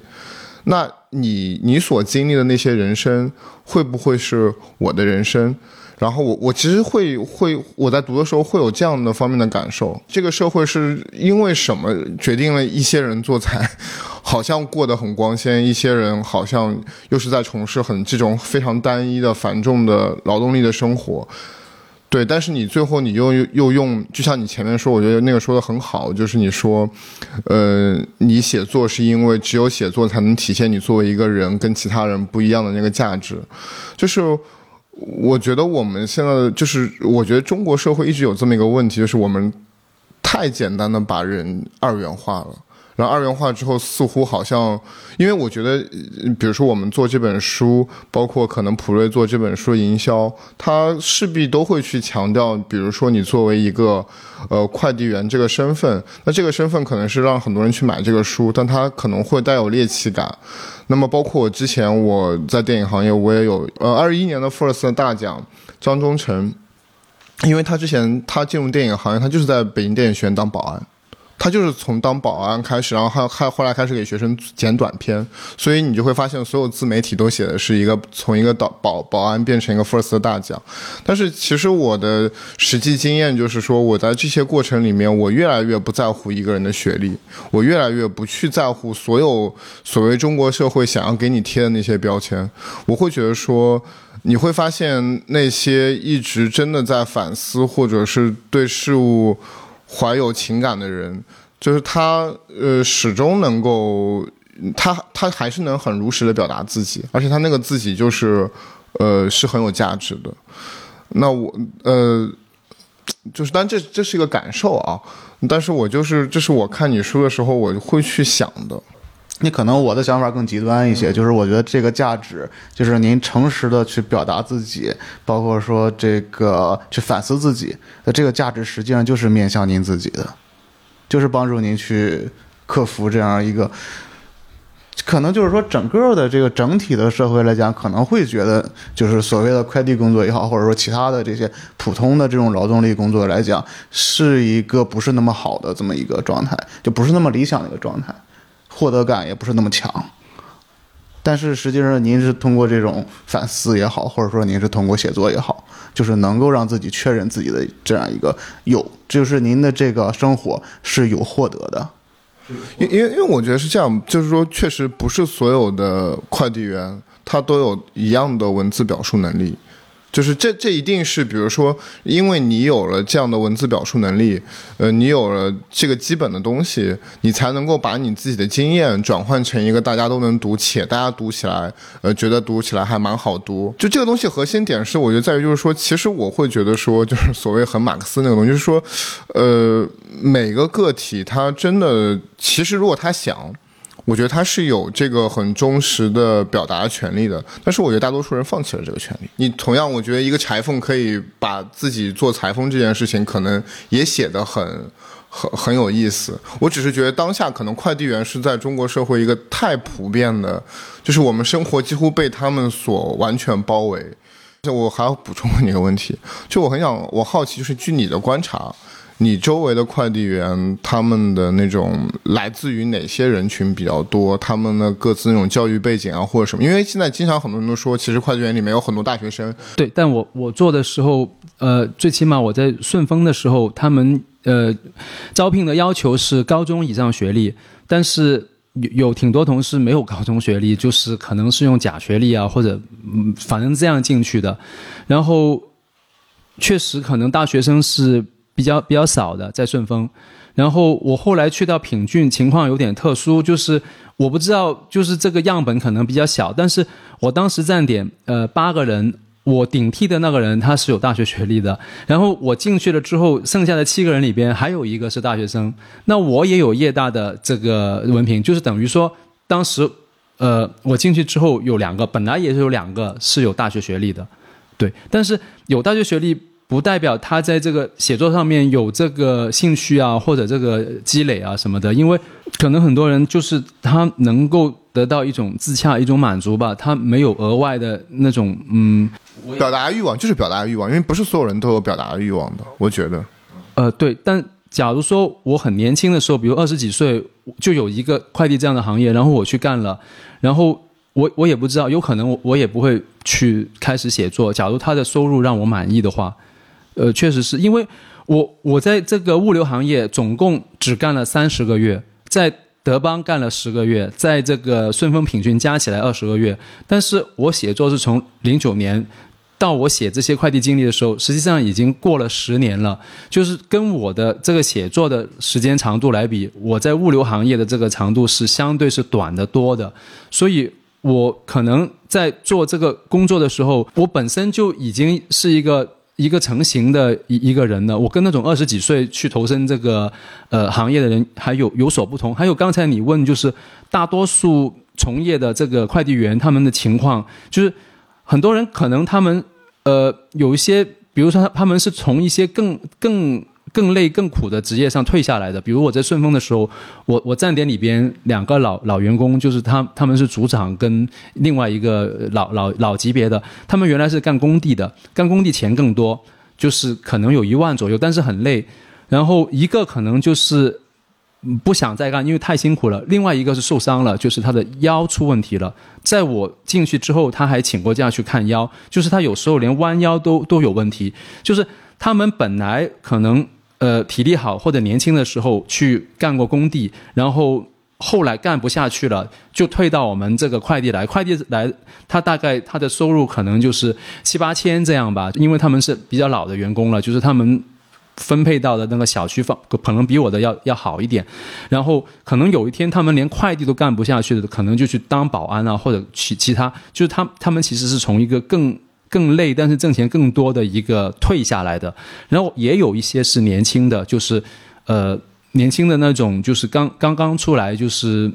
Speaker 5: 那你你所经历的那些人生，会不会是我的人生？然后我我其实会会我在读的时候会有这样的方面的感受，这个社会是因为什么决定了一些人做菜好像过得很光鲜，一些人好像又是在从事很这种非常单一的繁重的劳动力的生活，对，但是你最后你又又用，就像你前面说，我觉得那个说的很好，就是你说，呃，你写作是因为只有写作才能体现你作为一个人跟其他人不一样的那个价值，就是。我觉得我们现在就是，我觉得中国社会一直有这么一个问题，就是我们太简单的把人二元化了。然后二元化之后，似乎好像，因为我觉得，比如说我们做这本书，包括可能普瑞做这本书营销，他势必都会去强调，比如说你作为一个呃快递员这个身份，那这个身份可能是让很多人去买这个书，但他可能会带有猎奇感。那么包括我之前我在电影行业，我也有呃二一年的 FIRST 大奖张忠诚，因为他之前他进入电影行业，他就是在北京电影学院当保安。他就是从当保安开始，然后还还后来开始给学生剪短片，所以你就会发现所有自媒体都写的是一个从一个导保保安变成一个 first 的大奖。但是其实我的实际经验就是说，我在这些过程里面，我越来越不在乎一个人的学历，我越来越不去在乎所有所谓中国社会想要给你贴的那些标签。我会觉得说，你会发现那些一直真的在反思或者是对事物。怀有情感的人，就是他，呃，始终能够，他他还是能很如实的表达自己，而且他那个自己就是，呃，是很有价值的。那我，呃，就是，但这这是一个感受啊，但是我就是，这是我看你书的时候我会去想的。
Speaker 3: 你可能我的想法更极端一些，就是我觉得这个价值，就是您诚实的去表达自己，包括说这个去反思自己的这个价值，实际上就是面向您自己的，就是帮助您去克服这样一个，可能就是说整个的这个整体的社会来讲，可能会觉得就是所谓的快递工作也好，或者说其他的这些普通的这种劳动力工作来讲，是一个不是那么好的这么一个状态，就不是那么理想的一个状态。获得感也不是那么强，但是实际上您是通过这种反思也好，或者说您是通过写作也好，就是能够让自己确认自己的这样一个有，就是您的这个生活是有获得的。
Speaker 5: 因因为因为我觉得是这样，就是说确实不是所有的快递员他都有一样的文字表述能力。就是这，这一定是，比如说，因为你有了这样的文字表述能力，呃，你有了这个基本的东西，你才能够把你自己的经验转换成一个大家都能读且大家读起来，呃，觉得读起来还蛮好读。就这个东西核心点是，我觉得在于就是说，其实我会觉得说，就是 [LAUGHS] 所谓很马克思那个东西，就是说，呃，每个个体他真的，其实如果他想。我觉得他是有这个很忠实的表达权利的，但是我觉得大多数人放弃了这个权利。你同样，我觉得一个裁缝可以把自己做裁缝这件事情，可能也写得很很很有意思。我只是觉得当下可能快递员是在中国社会一个太普遍的，就是我们生活几乎被他们所完全包围。就我还要补充问你一个问题，就我很想，我好奇，就是据你的观察。你周围的快递员，他们的那种来自于哪些人群比较多？他们的各自那种教育背景啊，或者什么？因为现在经常很多人都说，其实快递员里面有很多大学生。
Speaker 2: 对，但我我做的时候，呃，最起码我在顺丰的时候，他们呃招聘的要求是高中以上学历，但是有有挺多同事没有高中学历，就是可能是用假学历啊，或者嗯，反正这样进去的。然后确实可能大学生是。比较比较少的在顺丰，然后我后来去到品骏，情况有点特殊，就是我不知道，就是这个样本可能比较小，但是我当时站点呃八个人，我顶替的那个人他是有大学学历的，然后我进去了之后，剩下的七个人里边还有一个是大学生，那我也有业大的这个文凭，就是等于说当时呃我进去之后有两个，本来也是有两个是有大学学历的，对，但是有大学学历。不代表他在这个写作上面有这个兴趣啊，或者这个积累啊什么的，因为可能很多人就是他能够得到一种自洽、一种满足吧，他没有额外的那种嗯，
Speaker 5: 表达欲望就是表达欲望，因为不是所有人都有表达欲望的，我觉得。
Speaker 2: 呃，对。但假如说我很年轻的时候，比如二十几岁就有一个快递这样的行业，然后我去干了，然后我我也不知道，有可能我我也不会去开始写作。假如他的收入让我满意的话。呃，确实是因为我我在这个物流行业总共只干了三十个月，在德邦干了十个月，在这个顺丰品骏加起来二十个月。但是我写作是从零九年到我写这些快递经历的时候，实际上已经过了十年了。就是跟我的这个写作的时间长度来比，我在物流行业的这个长度是相对是短的多的。所以我可能在做这个工作的时候，我本身就已经是一个。一个成型的一一个人呢，我跟那种二十几岁去投身这个呃行业的人还有有所不同。还有刚才你问，就是大多数从业的这个快递员他们的情况，就是很多人可能他们呃有一些，比如说他们是从一些更更。更累、更苦的职业上退下来的，比如我在顺丰的时候，我我站点里边两个老老员工，就是他他们是组长跟另外一个老老老级别的，他们原来是干工地的，干工地钱更多，就是可能有一万左右，但是很累。然后一个可能就是不想再干，因为太辛苦了；另外一个是受伤了，就是他的腰出问题了。在我进去之后，他还请过假去看腰，就是他有时候连弯腰都都有问题，就是他们本来可能。呃，体力好或者年轻的时候去干过工地，然后后来干不下去了，就退到我们这个快递来。快递来，他大概他的收入可能就是七八千这样吧，因为他们是比较老的员工了，就是他们分配到的那个小区方可能比我的要要好一点。然后可能有一天他们连快递都干不下去的，可能就去当保安啊，或者其其他，就是他他们其实是从一个更。更累，但是挣钱更多的一个退下来的，然后也有一些是年轻的，就是呃年轻的那种，就是刚刚刚出来就是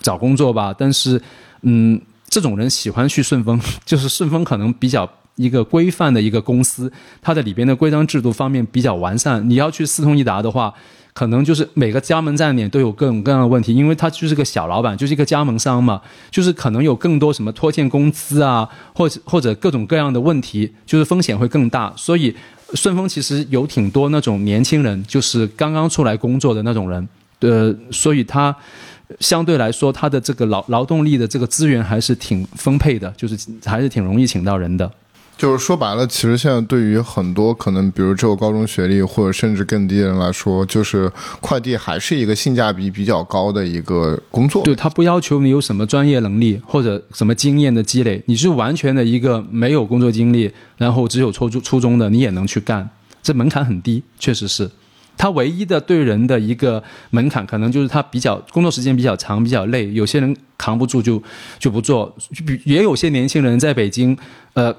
Speaker 2: 找工作吧，但是嗯，这种人喜欢去顺丰，[LAUGHS] 就是顺丰可能比较一个规范的一个公司，它的里边的规章制度方面比较完善。你要去四通一达的话。可能就是每个加盟站点都有各种各样的问题，因为他就是个小老板，就是一个加盟商嘛，就是可能有更多什么拖欠工资啊，或者或者各种各样的问题，就是风险会更大。所以顺丰其实有挺多那种年轻人，就是刚刚出来工作的那种人，呃，所以他相对来说他的这个劳劳动力的这个资源还是挺丰沛的，就是还是挺容易请到人的。
Speaker 5: 就是说白了，其实现在对于很多可能，比如只有高中学历或者甚至更低的人来说，就是快递还是一个性价比比较高的一个工作。
Speaker 2: 对他不要求你有什么专业能力或者什么经验的积累，你是完全的一个没有工作经历，然后只有初中初中的你也能去干，这门槛很低，确实是。他唯一的对人的一个门槛，可能就是他比较工作时间比较长，比较累，有些人扛不住就就不做。也有些年轻人在北京，呃。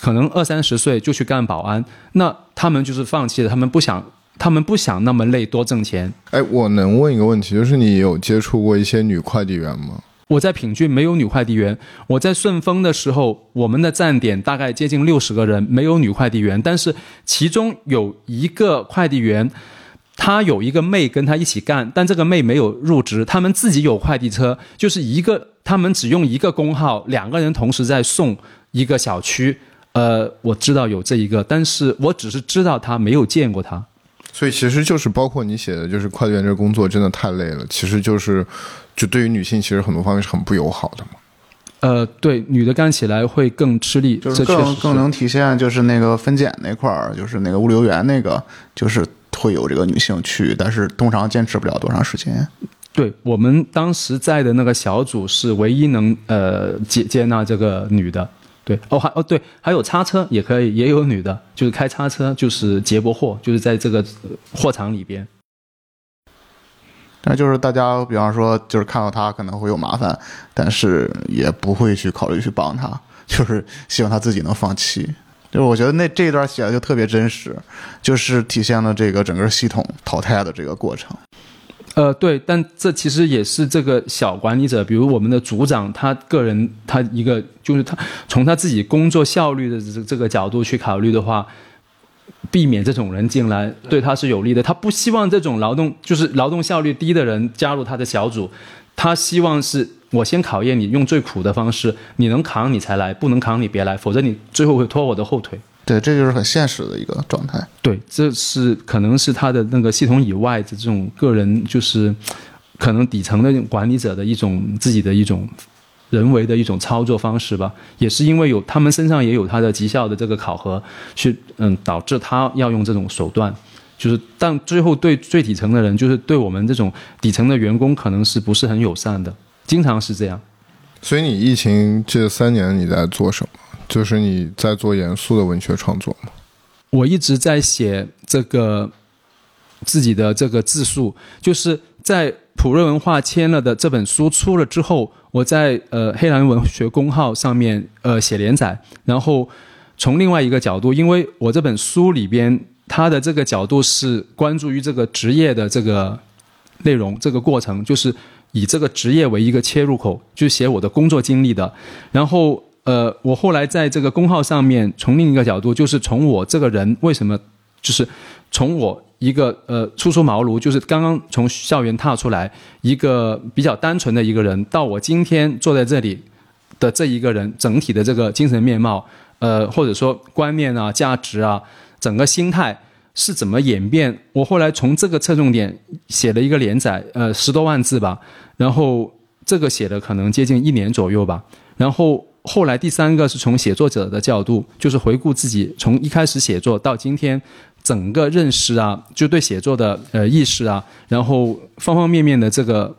Speaker 2: 可能二三十岁就去干保安，那他们就是放弃了，他们不想，他们不想那么累，多挣钱。
Speaker 5: 哎，我能问一个问题，就是你有接触过一些女快递员吗？
Speaker 2: 我在品骏没有女快递员，我在顺丰的时候，我们的站点大概接近六十个人，没有女快递员，但是其中有一个快递员，他有一个妹跟他一起干，但这个妹没有入职，他们自己有快递车，就是一个，他们只用一个工号，两个人同时在送一个小区。呃，我知道有这一个，但是我只是知道他，没有见过他。
Speaker 5: 所以其实就是包括你写的，就是快递员这个工作真的太累了。其实就是，就对于女性，其实很多方面是很不友好的嘛。
Speaker 2: 呃，对，女的干起来会更吃力，
Speaker 3: 就是更更能体现就是那个分拣那块儿，就是那个物流员那个，就是会有这个女性去，但是通常坚持不了多长时间。
Speaker 2: 对我们当时在的那个小组是唯一能呃接接纳这个女的。对，哦还哦对，还有叉车也可以，也有女的，就是开叉车，就是接驳货，就是在这个货场里边。
Speaker 3: 但就是大家，比方说，就是看到他可能会有麻烦，但是也不会去考虑去帮他，就是希望他自己能放弃。就是我觉得那这一段写的就特别真实，就是体现了这个整个系统淘汰的这个过程。
Speaker 2: 呃，对，但这其实也是这个小管理者，比如我们的组长，他个人他一个就是他从他自己工作效率的这这个角度去考虑的话，避免这种人进来对他是有利的。他不希望这种劳动就是劳动效率低的人加入他的小组，他希望是我先考验你，用最苦的方式，你能扛你才来，不能扛你别来，否则你最后会拖我的后腿。
Speaker 3: 对，这就是很现实的一个状态。
Speaker 2: 对，这是可能是他的那个系统以外的这种个人，就是可能底层的管理者的一种自己的一种人为的一种操作方式吧。也是因为有他们身上也有他的绩效的这个考核，去嗯导致他要用这种手段。就是但最后对最底层的人，就是对我们这种底层的员工，可能是不是很友善的，经常是这样。
Speaker 5: 所以你疫情这三年你在做什么？就是你在做严肃的文学创作吗？
Speaker 2: 我一直在写这个自己的这个自述，就是在普瑞文化签了的这本书出了之后，我在呃黑兰文学公号上面呃写连载，然后从另外一个角度，因为我这本书里边它的这个角度是关注于这个职业的这个内容，这个过程就是以这个职业为一个切入口，就写我的工作经历的，然后。呃，我后来在这个公号上面，从另一个角度，就是从我这个人为什么，就是从我一个呃初出茅庐，就是刚刚从校园踏出来，一个比较单纯的一个人，到我今天坐在这里的这一个人，整体的这个精神面貌，呃，或者说观念啊、价值啊，整个心态是怎么演变？我后来从这个侧重点写了一个连载，呃，十多万字吧，然后这个写的可能接近一年左右吧，然后。后来第三个是从写作者的角度，就是回顾自己从一开始写作到今天，整个认识啊，就对写作的呃意识啊，然后方方面面的这个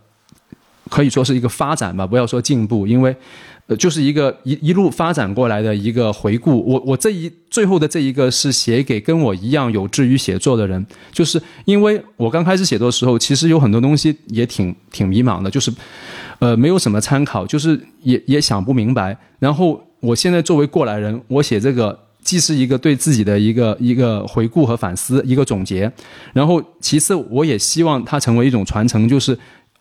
Speaker 2: 可以说是一个发展吧，不要说进步，因为呃就是一个一一路发展过来的一个回顾。我我这一最后的这一个是写给跟我一样有志于写作的人，就是因为我刚开始写作的时候，其实有很多东西也挺挺迷茫的，就是。呃，没有什么参考，就是也也想不明白。然后我现在作为过来人，我写这个既是一个对自己的一个一个回顾和反思，一个总结。然后其次，我也希望它成为一种传承，就是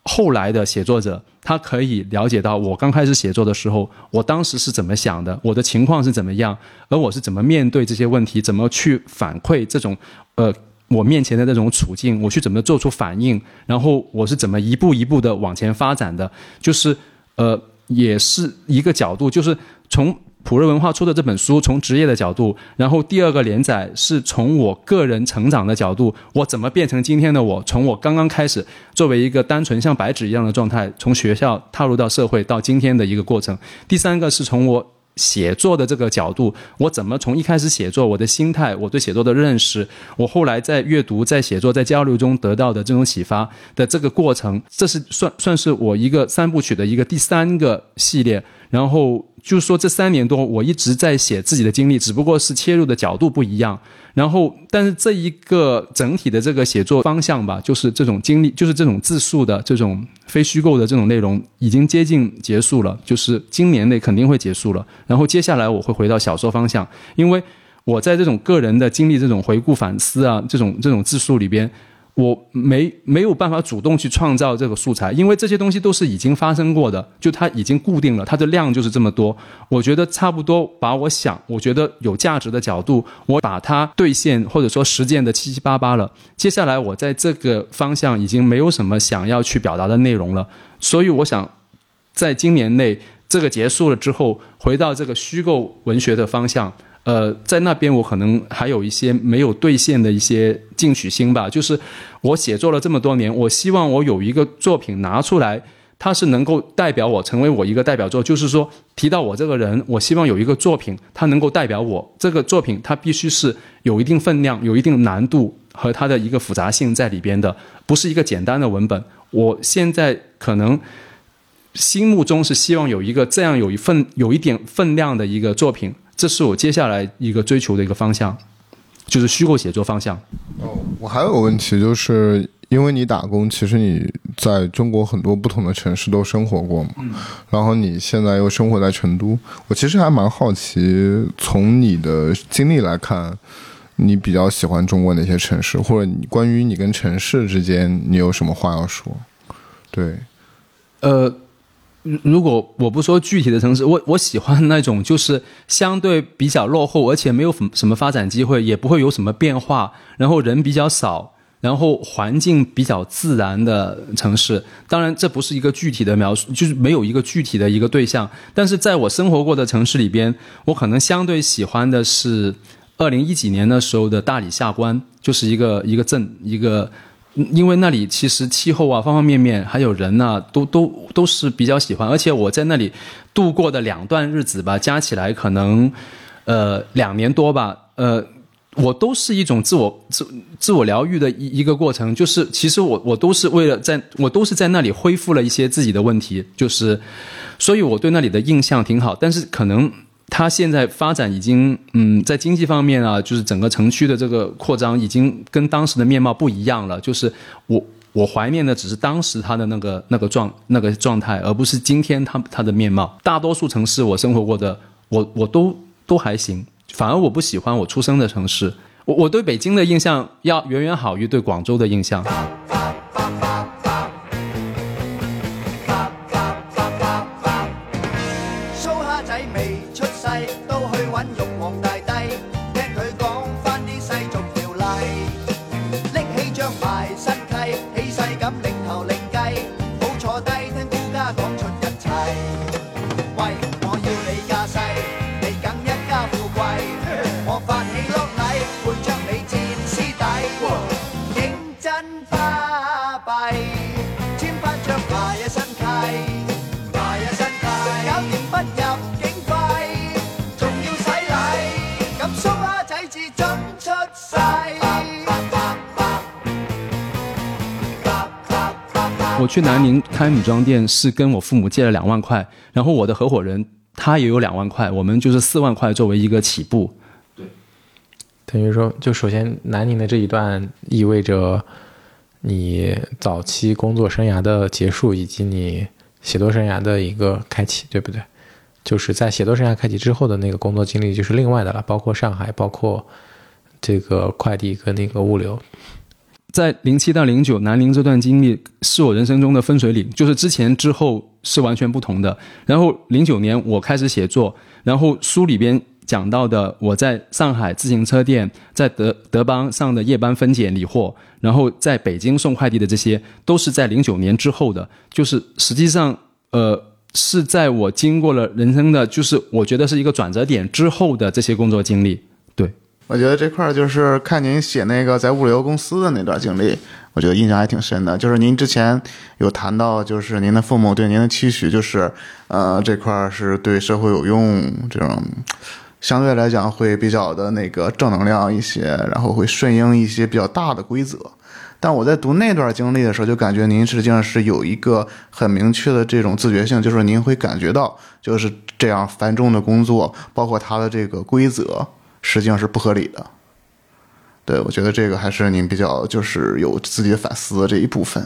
Speaker 2: 后来的写作者他可以了解到我刚开始写作的时候，我当时是怎么想的，我的情况是怎么样，而我是怎么面对这些问题，怎么去反馈这种呃。我面前的那种处境，我去怎么做出反应，然后我是怎么一步一步的往前发展的，就是呃，也是一个角度，就是从普瑞文化出的这本书，从职业的角度，然后第二个连载是从我个人成长的角度，我怎么变成今天的我，从我刚刚开始作为一个单纯像白纸一样的状态，从学校踏入到社会到今天的一个过程。第三个是从我。写作的这个角度，我怎么从一开始写作，我的心态，我对写作的认识，我后来在阅读、在写作、在交流中得到的这种启发的这个过程，这是算算是我一个三部曲的一个第三个系列，然后。就是说，这三年多我一直在写自己的经历，只不过是切入的角度不一样。然后，但是这一个整体的这个写作方向吧，就是这种经历，就是这种自述的这种非虚构的这种内容，已经接近结束了。就是今年内肯定会结束了。然后接下来我会回到小说方向，因为我在这种个人的经历、这种回顾反思啊，这种这种自述里边。我没没有办法主动去创造这个素材，因为这些东西都是已经发生过的，就它已经固定了，它的量就是这么多。我觉得差不多把我想，我觉得有价值的角度，我把它兑现或者说实践的七七八八了。接下来我在这个方向已经没有什么想要去表达的内容了，所以我想，在今年内这个结束了之后，回到这个虚构文学的方向。呃，在那边我可能还有一些没有兑现的一些进取心吧。就是我写作了这么多年，我希望我有一个作品拿出来，它是能够代表我，成为我一个代表作。就是说，提到我这个人，我希望有一个作品，它能够代表我。这个作品它必须是有一定分量、有一定难度和它的一个复杂性在里边的，不是一个简单的文本。我现在可能心目中是希望有一个这样有一份有一点分量的一个作品。这是我接下来一个追求的一个方向，就是虚构写作方向。
Speaker 5: 哦，我还有个问题，就是因为你打工，其实你在中国很多不同的城市都生活过嘛，然后你现在又生活在成都，我其实还蛮好奇，从你的经历来看，你比较喜欢中国哪些城市，或者你关于你跟城市之间，你有什么话要说？对，
Speaker 2: 呃，如果我不说具体的城市，我我喜欢那种就是相对比较落后，而且没有什什么发展机会，也不会有什么变化，然后人比较少，然后环境比较自然的城市。当然，这不是一个具体的描述，就是没有一个具体的一个对象。但是在我生活过的城市里边，我可能相对喜欢的是二零一几年的时候的大理下关，就是一个一个镇一个。因为那里其实气候啊，方方面面，还有人呐、都都都是比较喜欢。而且我在那里度过的两段日子吧，加起来可能呃两年多吧，呃，我都是一种自我自自我疗愈的一一个过程。就是其实我我都是为了在我都是在那里恢复了一些自己的问题，就是所以我对那里的印象挺好。但是可能它现在发展已经，嗯，在经济方面啊，就是整个城区的这个扩张已经跟当时的面貌不一样了。就是我我怀念的只是当时它的那个那个状那个状态，而不是今天它它的面貌。大多数城市我生活过的，我我都都还行，反而我不喜欢我出生的城市。我我对北京的印象要远远好于对广州的印象。
Speaker 1: 我
Speaker 2: 去南宁开女装店是跟我父母借了两万块，然后我的合伙人他也有两万块，我们就是四万块作为一个起步。
Speaker 4: 对等于说，就首先南宁的这一段意味着你早期工作生涯的结束，以及你写作生涯的一个开启，对不对？就是在写作生涯开启之后的那个工作经历，就是另外的了，包括上海，包括这个快递跟那个物流。
Speaker 2: 在零七到零九南宁这段经历是我人生中的分水岭，就是之前之后是完全不同的。然后零九年我开始写作，然后书里边讲到的我在上海自行车店、在德德邦上的夜班分拣理货，然后在北京送快递的这些，都是在零九年之后的。就是实际上，呃，是在我经过了人生的，就是我觉得是一个转折点之后的这些工作经历。
Speaker 3: 我觉得这块儿就是看您写那个在物流公司的那段经历，我觉得印象还挺深的。就是您之前有谈到，就是您的父母对您的期许，就是呃这块儿是对社会有用，这种相对来讲会比较的那个正能量一些，然后会顺应一些比较大的规则。但我在读那段经历的时候，就感觉您实际上是有一个很明确的这种自觉性，就是您会感觉到，就是这样繁重的工作，包括它的这个规则，实际上是不合理的。对，我觉得这个还是您比较就是有自己的反思的这一部分。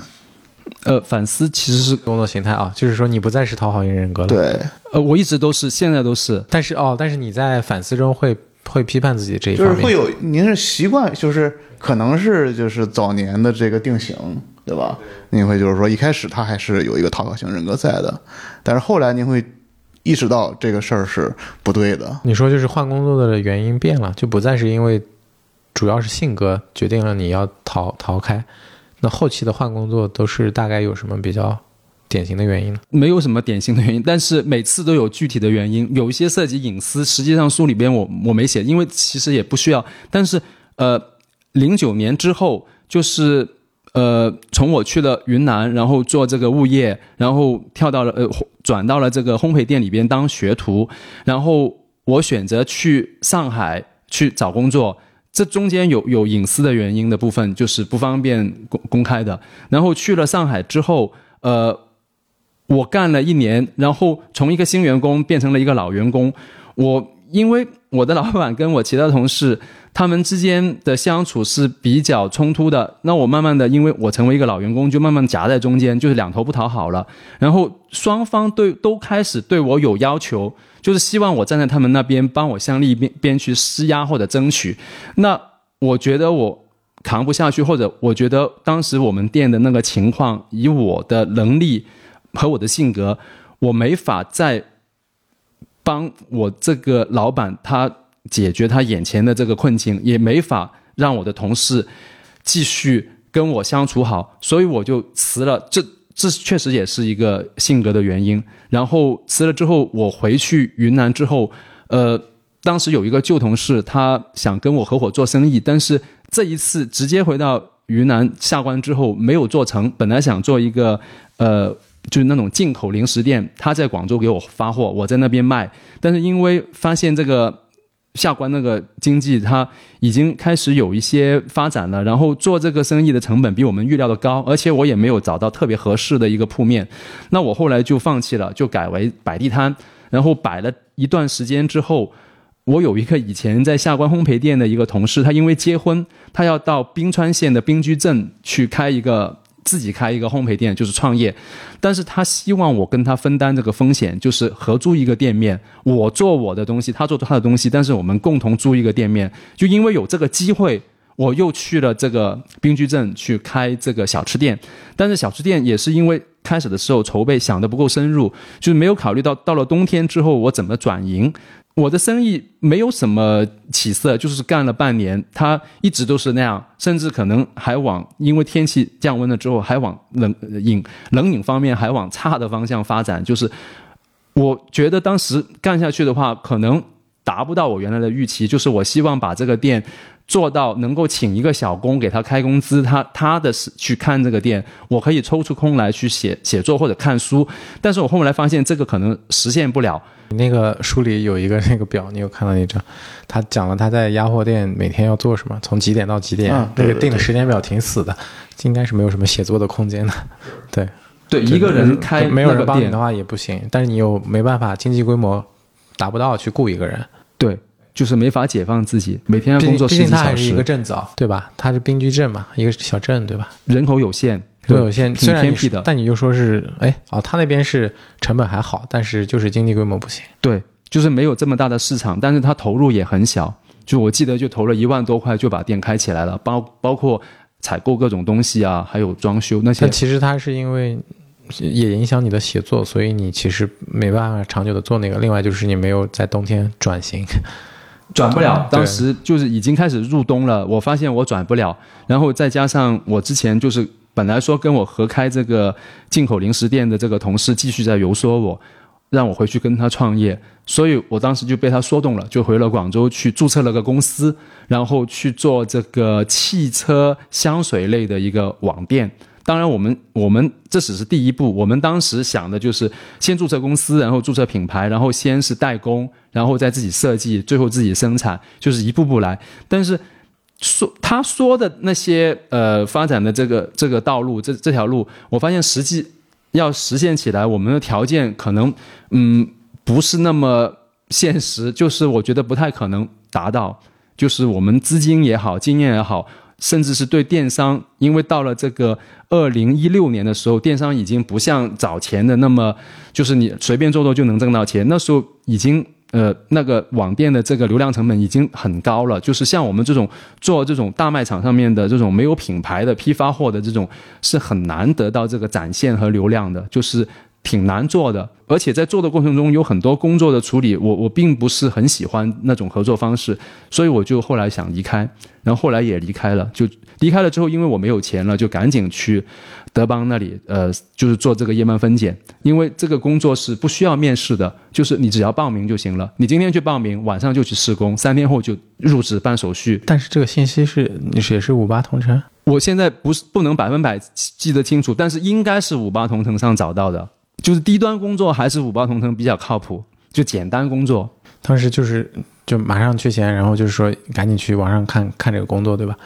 Speaker 2: 呃，反思其实是
Speaker 4: 工作形态啊，就是说你不再是讨好型人格了。，
Speaker 3: 对，
Speaker 2: 呃，我一直都是，现在都是。
Speaker 4: 但是哦，但是你在反思中会会批判自己这一方面，
Speaker 3: 就是会有您是习惯，就是可能是就是早年的这个定型，对吧？您会就是说一开始他还是有一个讨好型人格在的，但是后来您会意识到这个事儿是不对的。
Speaker 4: 你说就是换工作的原因变了，就不再是因为主要是性格决定了你要逃逃开，那后期的换工作都是大概有什么比较典型的原因呢？
Speaker 2: 没有什么典型的原因，但是每次都有具体的原因，有一些涉及隐私，实际上书里边我我没写，因为其实也不需要。但是呃，零九年之后，就是呃，从我去了云南，然后做这个物业，然后跳到了呃转到了这个烘焙店里边当学徒，然后我选择去上海去找工作。这中间有有隐私的原因的部分，就是不方便公公开的。然后去了上海之后，呃，我干了一年，然后从一个新员工变成了一个老员工，我因为我的老板跟我其他同事，他们之间的相处是比较冲突的。那我慢慢的，因为我成为一个老员工，就慢慢夹在中间，就是两头不讨好了。然后双方对都开始对我有要求，就是希望我站在他们那边，帮我向另一边边去施压或者争取。那我觉得我扛不下去，或者我觉得当时我们店的那个情况，以我的能力和我的性格，我没法再帮我这个老板他解决他眼前的这个困境，也没法让我的同事继续跟我相处好，所以我就辞了。这这确实也是一个性格的原因。然后辞了之后，我回去云南之后，呃，当时有一个旧同事，他想跟我合伙做生意，但是这一次直接回到云南下关之后没有做成。本来想做一个呃，就是那种进口零食店，他在广州给我发货，我在那边卖。但是因为发现这个下关那个经济，它已经开始有一些发展了，然后做这个生意的成本比我们预料的高，而且我也没有找到特别合适的一个铺面。那我后来就放弃了，就改为摆地摊，然后摆了一段时间之后。我有一个以前在下关烘焙店的一个同事，他因为结婚，他要到宾川县的宾居镇去开一个自己开一个烘焙店，就是创业。但是他希望我跟他分担这个风险，就是合租一个店面，我做我的东西，他做他的东西，但是我们共同租一个店面。就因为有这个机会，我又去了这个冰居镇去开这个小吃店。但是小吃店也是因为开始的时候筹备想的不够深入，就是没有考虑到到了冬天之后我怎么转营。我的生意没有什么起色，就是干了半年，它一直都是那样，甚至可能还往因为天气降温了之后，还往冷饮冷饮方面还往差的方向发展。就是我觉得当时干下去的话，可能达不到我原来的预期。就是我希望把这个店做到能够请一个小工给他开工资，他他的是去看这个店，我可以抽出空来去写写作或者看书。但是我后来发现这个可能实现不了。
Speaker 4: 你那个书里有一个那个表，你有看到那张？他讲了他在压货店每天要做什么，从几点到几点，
Speaker 3: 嗯对对
Speaker 4: 那个定的时间表挺死的，应该是没有什么写作的空间的。对，
Speaker 2: 对，一个人开
Speaker 4: 没有人帮你的，话也不行，但是你又没办法，经济规模达不到去雇一个人，
Speaker 2: 对，就是没法解放自己，每天要工作十几小
Speaker 4: 毕竟它还是一个
Speaker 2: 时，
Speaker 4: 镇子啊，对吧？它是滨居镇嘛，一个小镇，对吧？
Speaker 2: 人口有限，
Speaker 4: 人口有限，
Speaker 2: 挺
Speaker 4: 虽然
Speaker 2: 偏僻的。
Speaker 4: 但你就说是，哎，哦，他那边是成本还好，但是就是经济规模不行。
Speaker 2: 对，就是没有这么大的市场，但是他投入也很小。就我记得就投了一万多块就把店开起来了，包包括采购各种东西啊，还有装修那些
Speaker 4: 但。其实他是因为也影响你的写作，所以你其实没办法长久的做那个。另外就是你没有在冬天转型，[LAUGHS]
Speaker 2: 转不了，当时就是已经开始入冬了，我发现我转不了，然后再加上我之前就是本来说跟我合开这个进口零食店的这个同事继续在游说我，让我回去跟他创业，所以我当时就被他说动了，就回了广州去注册了个公司，然后去做这个汽车香水类的一个网店。当然，我们我们这只是第一步。我们当时想的就是先注册公司，然后注册品牌，然后先是代工，然后再自己设计，最后自己生产，就是一步步来。但是说他说的那些呃发展的这个这个道路，这这条路，我发现实际要实现起来，我们的条件可能嗯不是那么现实，就是我觉得不太可能达到。就是我们资金也好，经验也好，甚至是对电商，因为到了这个二零一六年的时候，电商已经不像早前的那么，就是你随便做做就能挣到钱。那时候已经呃那个网店的这个流量成本已经很高了，就是像我们这种做这种大卖场上面的这种没有品牌的批发货的这种，是很难得到这个展现和流量的，就是。挺难做的，而且在做的过程中有很多工作的处理，我我并不是很喜欢那种合作方式，所以我就后来想离开，然后后来也离开了，就离开了之后，因为我没有钱了，就赶紧去德邦那里，呃，就是做这个夜班分拣，因为这个工作是不需要面试的，就是你只要报名就行了，你今天去报名，晚上就去施工，三天后就入职办手续。
Speaker 4: 但是这个信息是你是也是五八同城，
Speaker 2: 我现在不是不能百分百记得清楚，但是应该是五八同城上找到的，就是低端工作还是五八同城比较靠谱，就简单工作。
Speaker 4: 当时就是就马上缺钱，然后就是说赶紧去网上看看这个工作，对吧？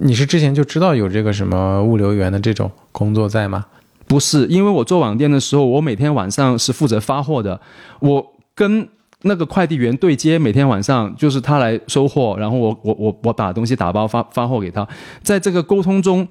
Speaker 4: 你是之前就知道有这个什么物流员的这种工作在吗？
Speaker 2: 不是，因为我做网店的时候，我每天晚上是负责发货的，我跟那个快递员对接，每天晚上就是他来收货，然后我我我我把东西打包发发货给他，在这个沟通中，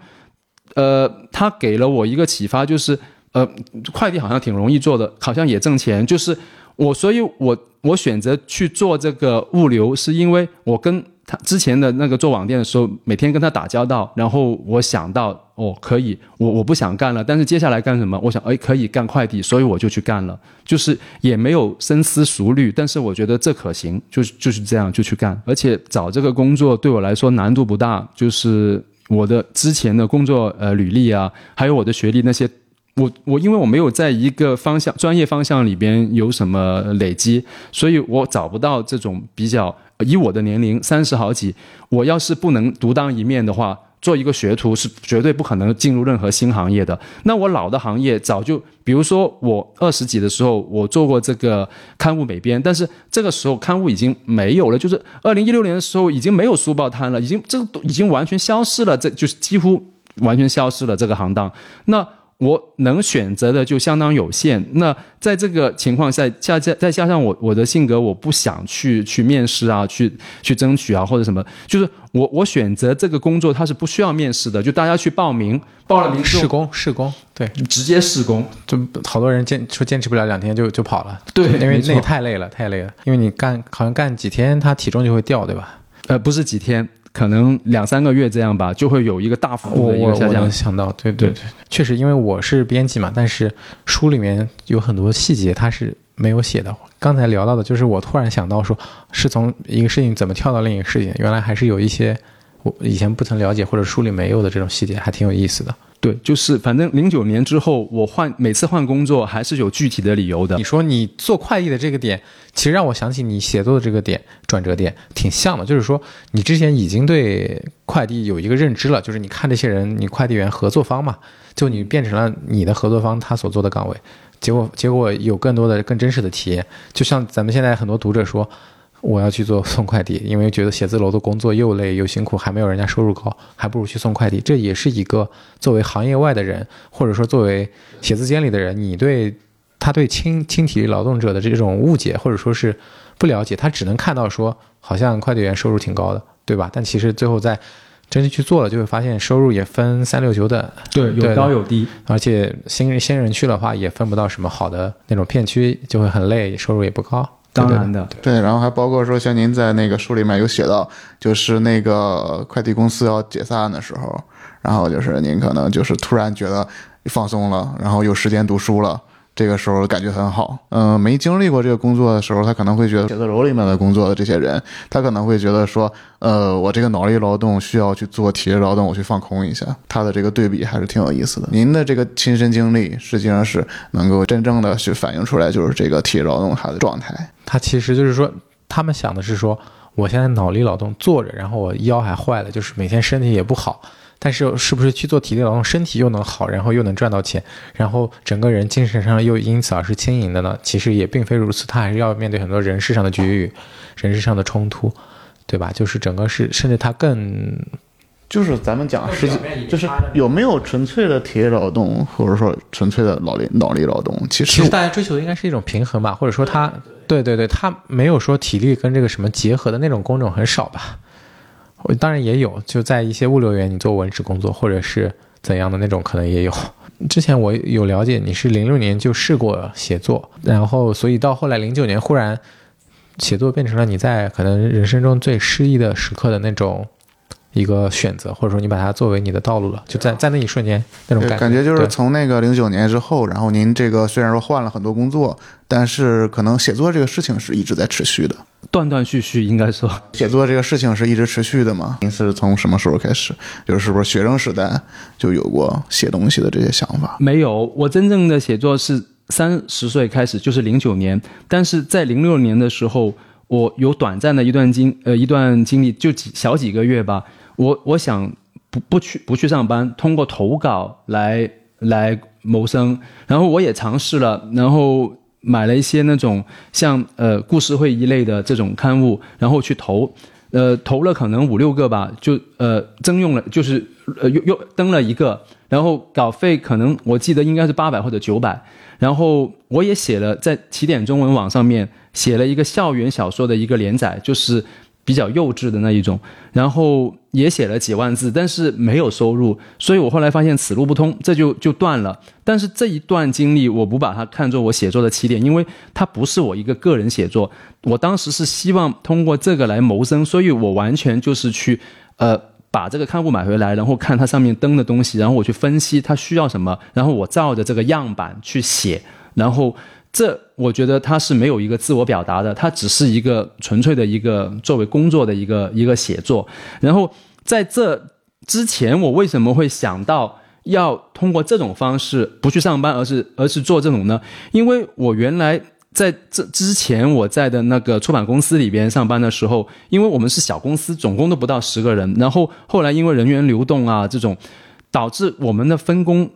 Speaker 2: 呃，他给了我一个启发，就是呃，快递好像挺容易做的，好像也挣钱，就是我，所以我我选择去做这个物流，是因为我跟他之前的那个做网店的时候，每天跟他打交道，然后我想到哦，可以，我我不想干了，但是接下来干什么？我想，哎，可以干快递，所以我就去干了，就是也没有深思熟虑，但是我觉得这可行，就是就是这样就去干，而且找这个工作对我来说难度不大，就是我的之前的工作呃履历啊，还有我的学历那些。我我因为我没有在一个方向专业方向里边有什么累积，所以我找不到这种比较。以我的年龄三十好几，我要是不能独当一面的话，做一个学徒是绝对不可能进入任何新行业的。那我老的行业早就，比如说我二十几的时候，我做过这个刊物美编，但是这个时候刊物已经没有了，就是二零一六年的时候已经没有书报摊了，已经这个已经完全消失了，这就是几乎完全消失了这个行当。那我能选择的就相当有限。那在这个情况下，加加再加上我我的性格，我不想去去面试啊，去去争取啊，或者什么，就是我我选择这个工作，它是不需要面试的，就大家去报名，报了名
Speaker 4: 试工试工，对，
Speaker 2: 直接试工。
Speaker 4: 就好多人坚说坚持不了两天就就跑了，
Speaker 2: 对
Speaker 4: 因为那个太累了，太累了，因为你干好像干几天，他体重就会掉，对吧？
Speaker 2: 呃，不是几天，可能两三个月这样吧，就会有一个大幅度的一个下降
Speaker 4: 能。想到，对对对，确实，因为我是编辑嘛，但是书里面有很多细节它是没有写的。刚才聊到的，就是我突然想到说，是从一个事情怎么跳到另一个事情，原来还是有一些我以前不曾了解或者书里没有的这种细节，还挺有意思的。
Speaker 2: 对，就是反正零九年之后，我换每次换工作还是有具体的理由的
Speaker 4: 你。说你做快递的这个点，其实让我想起你写作的这个点转折点挺像的，就是说你之前已经对快递有一个认知了，就是你看这些人，你快递员合作方嘛，就你变成了你的合作方他所做的岗位，结果结果有更多的更真实的体验，就像咱们现在很多读者说。我要去做送快递，因为觉得写字楼的工作又累又辛苦，还没有人家收入高，还不如去送快递。这也是一个作为行业外的人，或者说作为写字间里的人，你对他对轻轻体力劳动者的这种误解，或者说是不了解，他只能看到说好像快递员收入挺高的，对吧？但其实最后在真正去做了，就会发现收入也分三六九等，
Speaker 2: 对，有高有低。
Speaker 4: 而且新人新人去的话，也分不到什么好的那种片区，就会很累，收入也不高。对
Speaker 2: 当然的，
Speaker 3: 对，然后还包括说，像您在那个书里面有写到，就是那个快递公司要解散的时候，然后就是您可能就是突然觉得放松了，然后有时间读书了。这个时候感觉很好，嗯、没经历过这个工作的时候，他可能会觉得写字楼里面的工作的这些人，他可能会觉得说，呃，我这个脑力劳动需要去做体力劳动，我去放空一下，他的这个对比还是挺有意思的。您的这个亲身经历，实际上是能够真正的去反映出来，就是这个体力劳动它的状态。
Speaker 4: 他其实就是说，他们想的是说，我现在脑力劳动坐着，然后我腰还坏了，就是每天身体也不好。但是是不是去做体力劳动，身体又能好，然后又能赚到钱，然后整个人精神上又因此而是轻盈的呢？其实也并非如此，他还是要面对很多人事上的局域、人事上的冲突，对吧？就是整个是，甚至他更
Speaker 3: 就是咱们讲实际，就是有没有纯粹的体力劳动，或者说纯粹的脑力脑力劳动？其实
Speaker 4: 其实大家追求的应该是一种平衡吧，或者说他对对对，他没有说体力跟这个什么结合的那种工种很少吧。我当然也有，就在一些物流园，你做文职工作或者是怎样的那种，可能也有。之前我有了解，你是零六年就试过写作，然后所以到后来零九年忽然写作变成了你在可能人生中最失意的时刻的那种一个选择，或者说你把它作为你的道路了，就在在那一瞬间那种感
Speaker 3: 觉就是从那个零九年之后，然后您这个虽然说换了很多工作，但是可能写作这个事情是一直在持续的。
Speaker 2: 断断续续应该说，[LAUGHS]
Speaker 3: 写作这个事情是一直持续的吗？您是从什么时候开始？就是是不是学生时代就有过写东西的这些想法？
Speaker 2: 没有，我真正的写作是三十岁开始，就是零九年。但是在零六年的时候，我有短暂的一段经呃一段经历，就几小几个月吧。我我想不不去不去上班，通过投稿来来谋生。然后我也尝试了，然后买了一些那种像呃故事会一类的这种刊物，然后去投。呃，投了可能五六个吧，就呃征用了，就是呃又又登了一个，然后稿费可能我记得应该是八百或者九百，然后我也写了在起点中文网上面写了一个校园小说的一个连载，就是比较幼稚的那一种，然后也写了几万字，但是没有收入，所以我后来发现此路不通，这就就断了。但是这一段经历，我不把它看作我写作的起点，因为它不是我一个个人写作。我当时是希望通过这个来谋生，所以我完全就是去呃把这个刊物买回来，然后看它上面登的东西，然后我去分析它需要什么，然后我照着这个样板去写，然后这我觉得它是没有一个自我表达的，它只是一个纯粹的一个作为工作的一个一个写作。然后在这之前，我为什么会想到？要通过这种方式不去上班，而是而是做这种呢？因为我原来在这之前我在的那个出版公司里边上班的时候，因为我们是小公司，总共都不到十个人，然后后来因为人员流动啊这种，导致我们的分工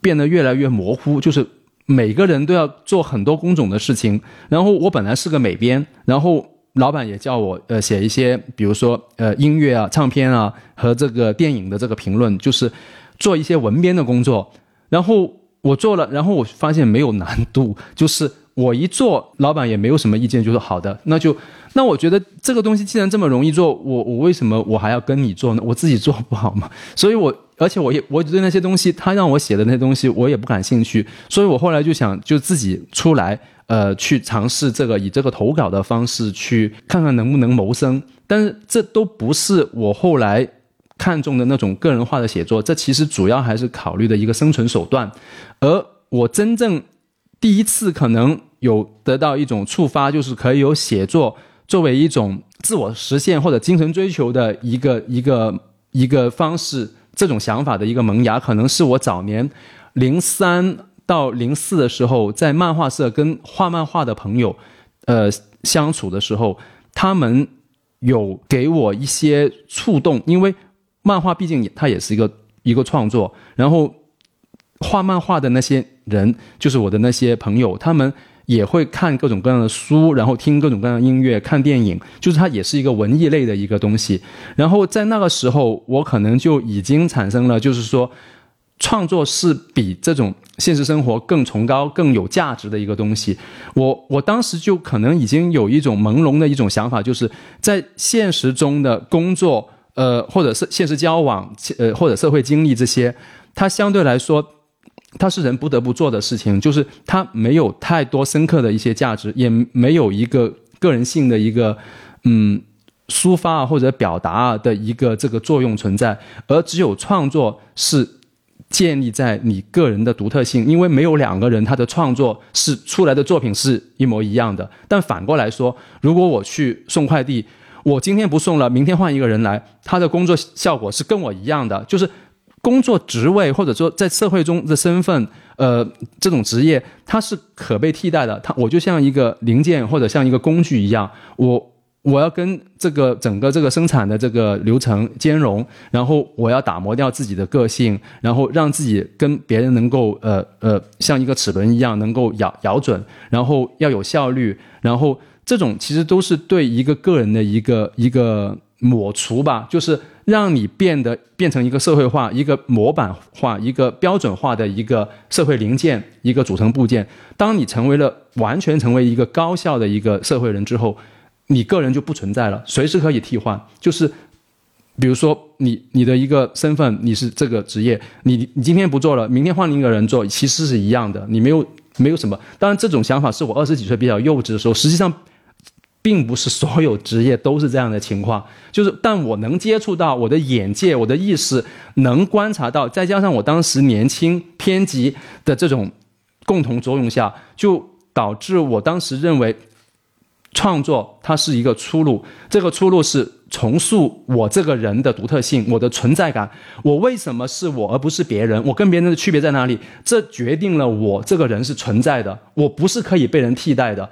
Speaker 2: 变得越来越模糊，就是每个人都要做很多工种的事情。然后我本来是个美编，然后老板也叫我呃写一些，比如说呃音乐啊、唱片啊和这个电影的这个评论，就是。做一些文编的工作，然后我做了，然后我发现没有难度，就是我一做，老板也没有什么意见，就说好的，那就那我觉得这个东西既然这么容易做，我我为什么我还要跟你做呢？我自己做不好吗？所以我而且我也我对那些东西，他让我写的那些东西我也不感兴趣，所以我后来就想就自己出来，呃，去尝试这个以这个投稿的方式去看看能不能谋生，但是这都不是我后来。看重的那种个人化的写作，这其实主要还是考虑的一个生存手段。而我真正第一次可能有得到一种触发，就是可以有写作作为一种自我实现或者精神追求的一个一个一个方式。这种想法的一个萌芽，可能是我早年零三到零四的时候，在漫画社跟画漫画的朋友呃相处的时候，他们有给我一些触动，因为。漫画毕竟它也是一个一个创作，然后画漫画的那些人，就是我的那些朋友，他们也会看各种各样的书，然后听各种各样的音乐，看电影，就是它也是一个文艺类的一个东西。然后在那个时候，我可能就已经产生了，就是说，创作是比这种现实生活更崇高、更有价值的一个东西。我我当时就可能已经有一种朦胧的一种想法，就是在现实中的工作。呃，或者是现实交往，呃，或者社会经历这些，它相对来说，它是人不得不做的事情，就是它没有太多深刻的一些价值，也没有一个个人性的一个嗯抒发啊或者表达啊的一个这个作用存在，而只有创作是建立在你个人的独特性，因为没有两个人他的创作是出来的作品是一模一样的。但反过来说，如果我去送快递。我今天不送了，明天换一个人来，他的工作效果是跟我一样的，就是工作职位或者说在社会中的身份，呃，这种职业它是可被替代的。它我就像一个零件或者像一个工具一样，我我要跟这个整个这个生产的这个流程兼容，然后我要打磨掉自己的个性，然后让自己跟别人能够呃呃像一个齿轮一样能够咬咬准，然后要有效率，然后。这种其实都是对一个个人的一个一个抹除吧，就是让你变得变成一个社会化、一个模板化、一个标准化的一个社会零件、一个组成部件。当你成为了完全成为一个高效的一个社会人之后，你个人就不存在了，随时可以替换。就是比如说你你的一个身份，你是这个职业，你你今天不做了，明天换另一个人做，其实是一样的，你没有没有什么。当然，这种想法是我二十几岁比较幼稚的时候，实际上。并不是所有职业都是这样的情况，就是但我能接触到，我的眼界、我的意识能观察到，再加上我当时年轻偏激的这种共同作用下，就导致我当时认为创作它是一个出路。这个出路是重塑我这个人的独特性，我的存在感。我为什么是我而不是别人？我跟别人的区别在哪里？这决定了我这个人是存在的，我不是可以被人替代的，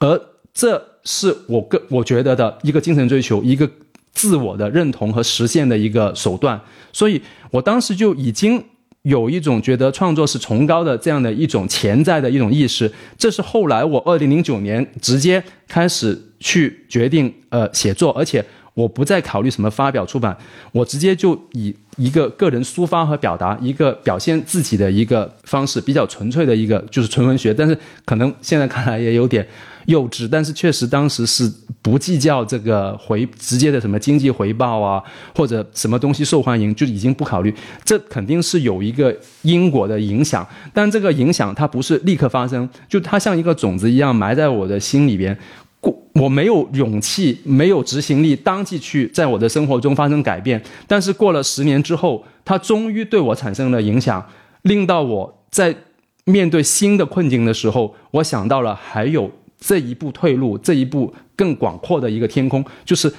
Speaker 2: 而这。[LAUGHS] 是我个我觉得的一个精神追求，一个自我的认同和实现的一个手段，所以我当时就已经有一种觉得创作是崇高的这样的一种潜在的一种意识。这是后来我二零零九年直接开始去决定呃写作，而且我不再考虑什么发表出版，我直接就以一个个人抒发和表达，一个表现自己的一个方式，比较纯粹的一个就是纯文学。但是可能现在看来也有点幼稚，但是确实当时是不计较这个回直接的什么经济回报啊，或者什么东西受欢迎，就已经不考虑。这肯定是有一个因果的影响，但这个影响它不是立刻发生，就它像一个种子一样埋在我的心里边。过我没有勇气，没有执行力，当即去在我的生活中发生改变。但是过了十年之后，它终于对我产生了影响，令到我在面对新的困境的时候，我想到了还有这一步退路，这一步更广阔的一个天空，就是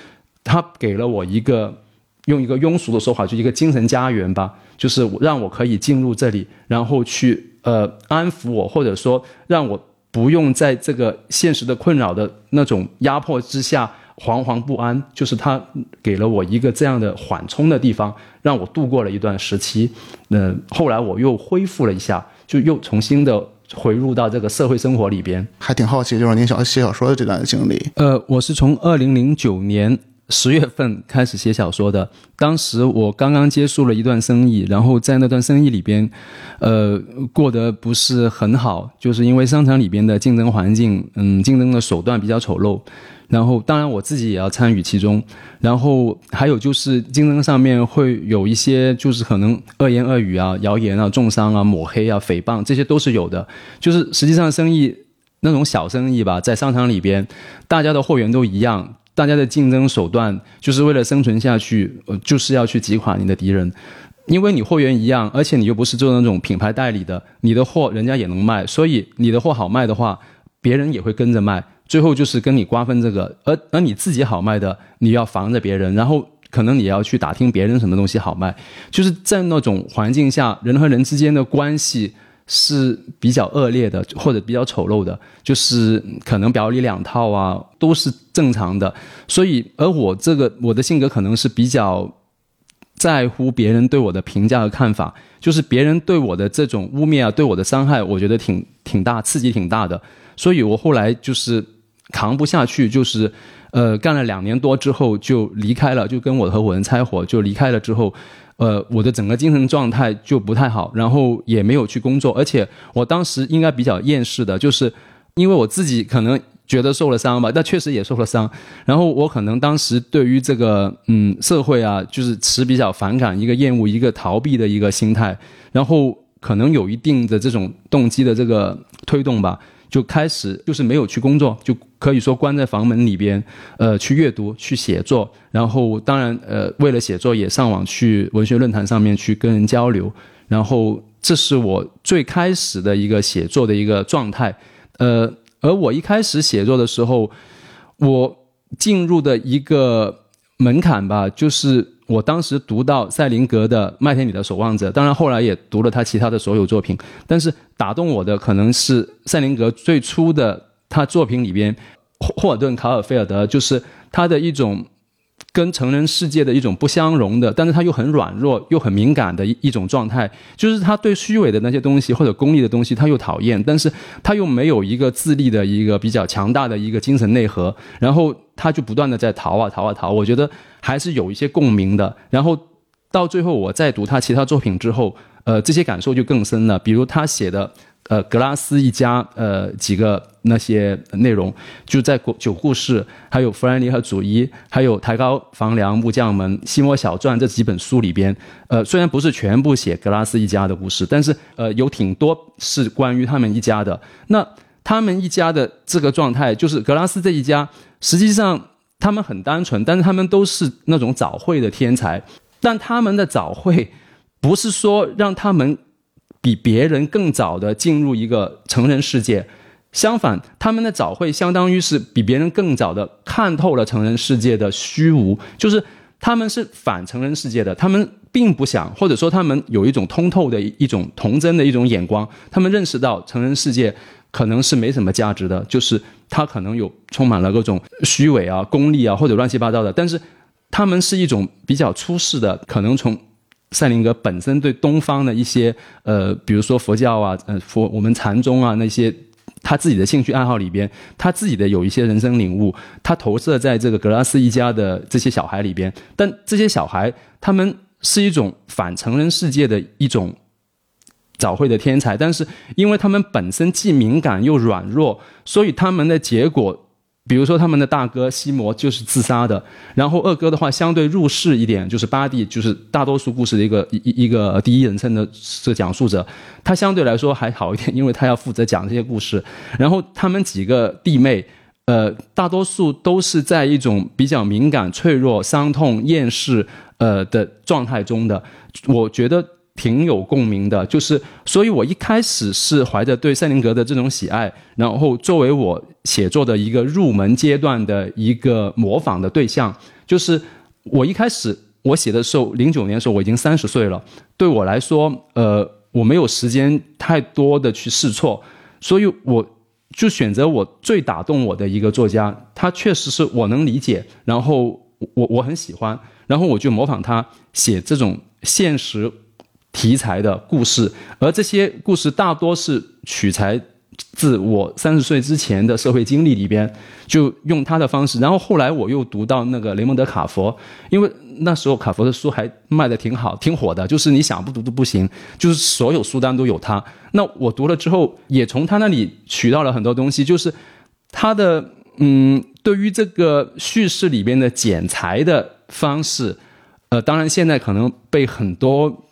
Speaker 2: 它给了我一个用一个庸俗的说法，就一个精神家园吧，就是让我可以进入这里，然后去呃安抚我，或者说让我。不用在这个现实的困扰的那种压迫之下惶惶不安，就是他给了我一个这样的缓冲的地方，让我度过了一段时期。那后来我又恢复了一下，就又重新的回入到这个社会生活里边。
Speaker 3: 还挺好奇，就是您小写小说的这段经历。
Speaker 2: 呃，我是从二零零九年。十月份开始写小说的，当时我刚刚结束了一段生意，然后在那段生意里边，呃，过得不是很好，就是因为商场里边的竞争环境，嗯，竞争的手段比较丑陋，然后当然我自己也要参与其中，然后还有就是竞争上面会有一些就是可能恶言恶语啊、谣言啊、重伤啊、抹黑啊、诽谤，这些都是有的，就是实际上生意那种小生意吧，在商场里边，大家的货源都一样。大家的竞争手段就是为了生存下去，呃，就是要去击垮你的敌人，因为你货源一样，而且你又不是做那种品牌代理的，你的货人家也能卖，所以你的货好卖的话，别人也会跟着卖，最后就是跟你瓜分这个，而而你自己好卖的，你要防着别人，然后可能你要去打听别人什么东西好卖，就是在那种环境下，人和人之间的关系。是比较恶劣的，或者比较丑陋的，就是可能表里两套啊，都是正常的。所以，而我这个我的性格可能是比较在乎别人对我的评价和看法，就是别人对我的这种污蔑啊，对我的伤害，我觉得挺挺大，刺激挺大的。所以我后来就是扛不下去，就是呃干了两年多之后就离开了，就跟我的合伙人拆伙，就离开了之后。呃，我的整个精神状态就不太好，然后也没有去工作，而且我当时应该比较厌世的，就是因为我自己可能觉得受了伤吧，但确实也受了伤。然后我可能当时对于这个嗯社会啊，就是持比较反感、一个厌恶、一个逃避的一个心态，然后可能有一定的这种动机的这个推动吧。就开始就是没有去工作，就可以说关在房门里边，呃，去阅读、去写作，然后当然，呃，为了写作也上网去文学论坛上面去跟人交流，然后这是我最开始的一个写作的一个状态，呃，而我一开始写作的时候，我进入的一个门槛吧，就是。我当时读到塞林格的《麦田里的守望者》，当然后来也读了他其他的所有作品，但是打动我的可能是塞林格最初的他作品里边，霍霍尔顿·卡尔菲尔德，就是他的一种跟成人世界的一种不相容的，但是他又很软弱又很敏感的一一种状态，就是他对虚伪的那些东西或者功利的东西他又讨厌，但是他又没有一个自立的一个比较强大的一个精神内核，然后他就不断的在逃啊逃啊逃，我觉得。还是有一些共鸣的，然后到最后我再读他其他作品之后，呃，这些感受就更深了。比如他写的，呃，格拉斯一家，呃，几个那些内容，就在《九故事》、还有《弗兰尼和祖伊》、还有《抬高房梁木匠们》、《西摩小传》这几本书里边，呃，虽然不是全部写格拉斯一家的故事，但是呃，有挺多是关于他们一家的。那他们一家的这个状态，就是格拉斯这一家，实际上。他们很单纯，但是他们都是那种早慧的天才。但他们的早慧，不是说让他们比别人更早的进入一个成人世界，相反，他们的早慧相当于是比别人更早的看透了成人世界的虚无，就是他们是反成人世界的，他们并不想，或者说他们有一种通透的一种童真的一种眼光，他们认识到成人世界。可能是没什么价值的，就是它可能有充满了各种虚伪啊、功利啊或者乱七八糟的，但是他们是一种比较出世的，可能从赛林格本身对东方的一些呃，比如说佛教啊、呃佛我们禅宗啊那些他自己的兴趣爱好里边，他自己的有一些人生领悟，他投射在这个格拉斯一家的这些小孩里边。但这些小孩，他们是一种反成人世界的一种早慧的天才，但是因为他们本身既敏感又软弱，所以他们的结果。比如说，他们的大哥西摩就是自杀的，然后二哥的话相对入世一点，就是巴蒂，就是大多数故事的一个一一个第一人称的这讲述者，他相对来说还好一点，因为他要负责讲这些故事。然后他们几个弟妹，呃，大多数都是在一种比较敏感、脆弱、伤痛、厌世呃的状态中的，我觉得。挺有共鸣的，就是，所以我一开始是怀着对赛林格的这种喜爱，然后作为我写作的一个入门阶段的一个模仿的对象，就是我一开始我写的时候，零九年的时候我已经三十岁了，对我来说，呃，我没有时间太多的去试错，所以我就选择我最打动我的一个作家，他确实是我能理解，然后我我很喜欢，然后我就模仿他写这种现实。题材的故事，而这些故事大多是取材自我三十岁之前的社会经历里边，就用他的方式。然后后来我又读到那个雷蒙德·卡佛，因为那时候卡佛的书还卖的挺好、挺火的，就是你想不读都不行，就是所有书单都有他。那我读了之后，也从他那里取到了很多东西，就是他的嗯，对于这个叙事里边的剪裁的方式，呃，当然现在可能被很多。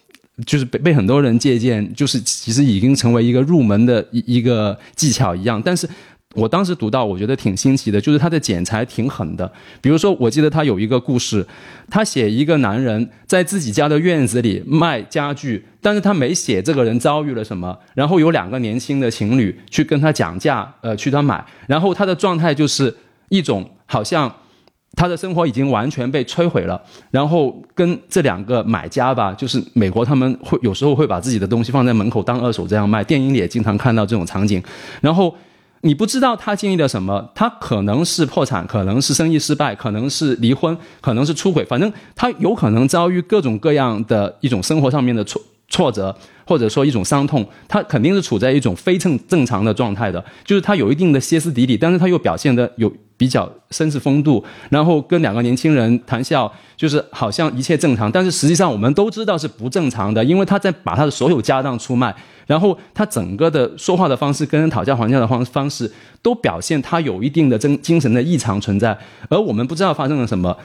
Speaker 2: 就是被被很多人借鉴，就是其实已经成为一个入门的一一个技巧一样。但是我当时读到，我觉得挺新奇的，就是他的剪裁挺狠的。比如说，我记得他有一个故事，他写一个男人在自己家的院子里卖家具，但是他没写这个人遭遇了什么。然后有两个年轻的情侣去跟他讲价，呃，去他买，然后他的状态就是一种好像。他的生活已经完全被摧毁了，然后跟这两个买家吧，就是美国，他们会有时候会把自己的东西放在门口当二手这样卖，电影里也经常看到这种场景。然后你不知道他经历了什么，他可能是破产，可能是生意失败，可能是离婚，可能是出轨，反正他有可能遭遇各种各样的一种生活上面的挫挫折，或者说一种伤痛，他肯定是处在一种非正正常的状态的，就是他有一定的歇斯底里，但是他又表现的有。比较绅士风度，然后跟两个年轻人谈笑，就是好像一切正常，但是实际上我们都知道是不正常的，因为他在把他的所有家当出卖，然后他整个的说话的方式，跟讨价还价的方方式，都表现他有一定的精精神的异常存在，而我们不知道发生了什么。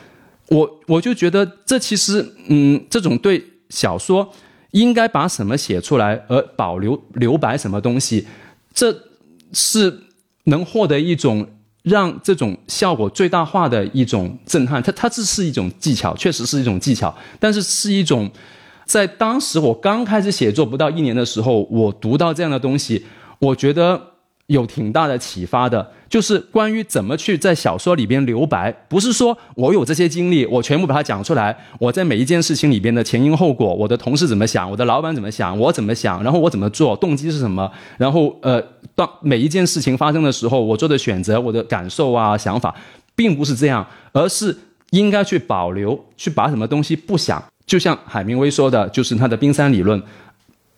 Speaker 2: 我我就觉得这其实，嗯，这种对小说应该把什么写出来，而保留留白什么东西，这是能获得一种。让这种效果最大化的一种震撼，它它这是一种技巧，确实是一种技巧，但是是一种，在当时我刚开始写作不到一年的时候，我读到这样的东西，我觉得。有挺大的启发的，就是关于怎么去在小说里边留白，不是说我有这些经历，我全部把它讲出来。我在每一件事情里边的前因后果，我的同事怎么想，我的老板怎么想，我怎么想，然后我怎么做，动机是什么，然后呃，当每一件事情发生的时候，我做的选择，我的感受啊想法，并不是这样，而是应该去保留，去把什么东西不想，就像海明威说的，就是他的冰山理论。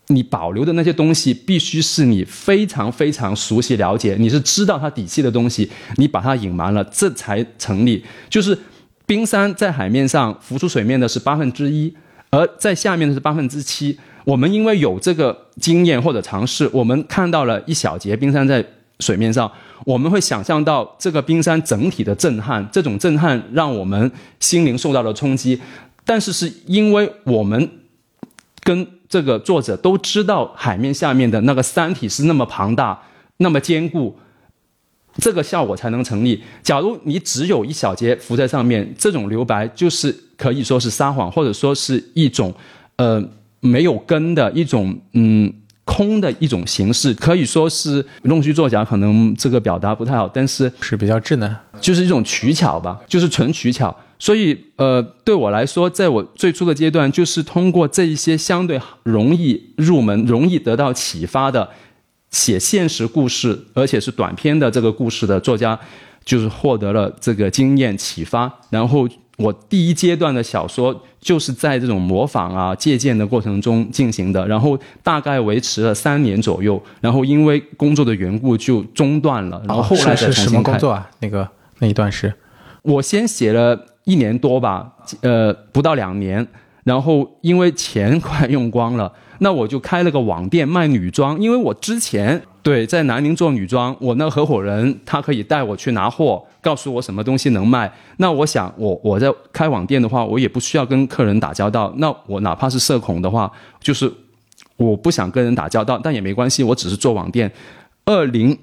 Speaker 2: 你保留的那些东西，必须是你非常非常熟悉了解，你是知道它底细的东西，你把它隐瞒了，这才成立。就是冰山在海面上浮出水面的是八分之一，而在下面的是八分之七。我们因为有这个经验或者尝试，我们看到了一小节冰山在水面上，我们会想象到这个冰山整体的震撼，这种震撼让我们心灵受到了冲击。但是是因为我们跟这个作者都知道海面下面的那个山体是那么庞大、那么坚固，这个效果才能成立。假如你只有一小节浮在上面，这种留白就是可以说是撒谎，或者说是一种呃没有根的一种嗯空的一种形式，可以说是弄虚作假。可能这个表达不太好，但是
Speaker 4: 是比较稚嫩，
Speaker 2: 就是一种取巧吧，就是纯取巧。所以，呃，对我来说，在我最初的阶段，就是通过这一些相对容易入门、容易得到启发的写现实故事，而且是短篇的这个故事的作家，就是获得了这个经验启发，然后我第一阶段的小说就是在这种模仿啊、借鉴的过程中进行的，然后大概维持了三年左右，然后因为工作的缘故就中断了，然后后来
Speaker 4: 是是什。么工作啊？那个那一段是
Speaker 2: 我先写了一年多吧，呃，不到两年，然后因为钱快 [LAUGHS] 用光了，那我就开了个网店卖女装，因为我之前对在南宁做女装，我那合伙人他可以带我去拿货，告诉我什么东西能卖。那我想我我在开网店的话，我也不需要跟客人打交道，那我哪怕是社恐的话，就是我不想跟人打交道，但也没关系，我只是做网店。二零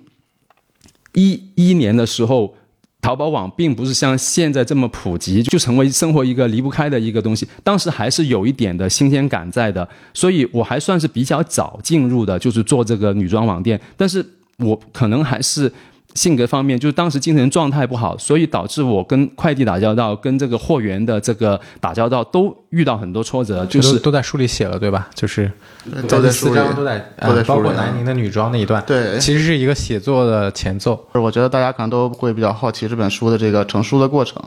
Speaker 2: 一一年的时候，淘宝网并不是像现在这么普及，就成为生活一个离不开的一个东西。当时还是有一点的新鲜感在的，所以我还算是比较早进入的，就是做这个女装网店。但是我可能还是性格方面，就是当时精神状态不好，所以导致我跟快递打交道，跟这个货源的这个打交道都遇到很多挫折，就是
Speaker 4: 都都在书里写了对吧？就是
Speaker 3: 都在
Speaker 4: 四
Speaker 3: 书里
Speaker 4: 章都在，
Speaker 3: 都在书里
Speaker 4: 括南宁的女装那一段，
Speaker 3: 对
Speaker 4: 其实是一个写作的前奏。
Speaker 3: 我觉得大家可能都会比较好奇这本书的这个成书的过程。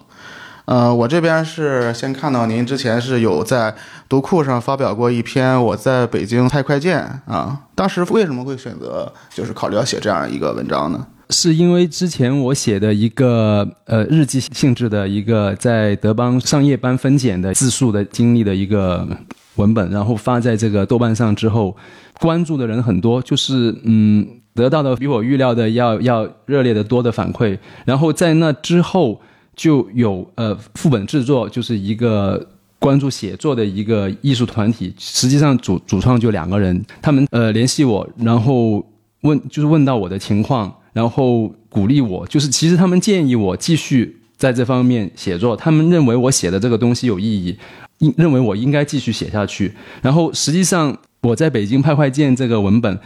Speaker 3: 呃，我这边是先看到您之前是有在读库上发表过一篇我在北京拍快件啊，当时为什么会选择就是考虑要写这样一个文章呢？
Speaker 2: 是因为之前我写的一个呃日记性质的一个在德邦上夜班分拣的自述的经历的一个文本，然后发在这个豆瓣上之后，关注的人很多，就是嗯得到的比我预料的要要热烈的多的反馈，然后在那之后就有呃副本制作，就是一个。关注写作的一个艺术团体，实际上主主创就两个人，他们呃联系我，然后问就是问到我的情况，然后鼓励我，就是其实他们建议我继续在这方面写作，他们认为我写的这个东西有意义，认为我应该继续写下去。然后实际上我在北京派快件这个文本，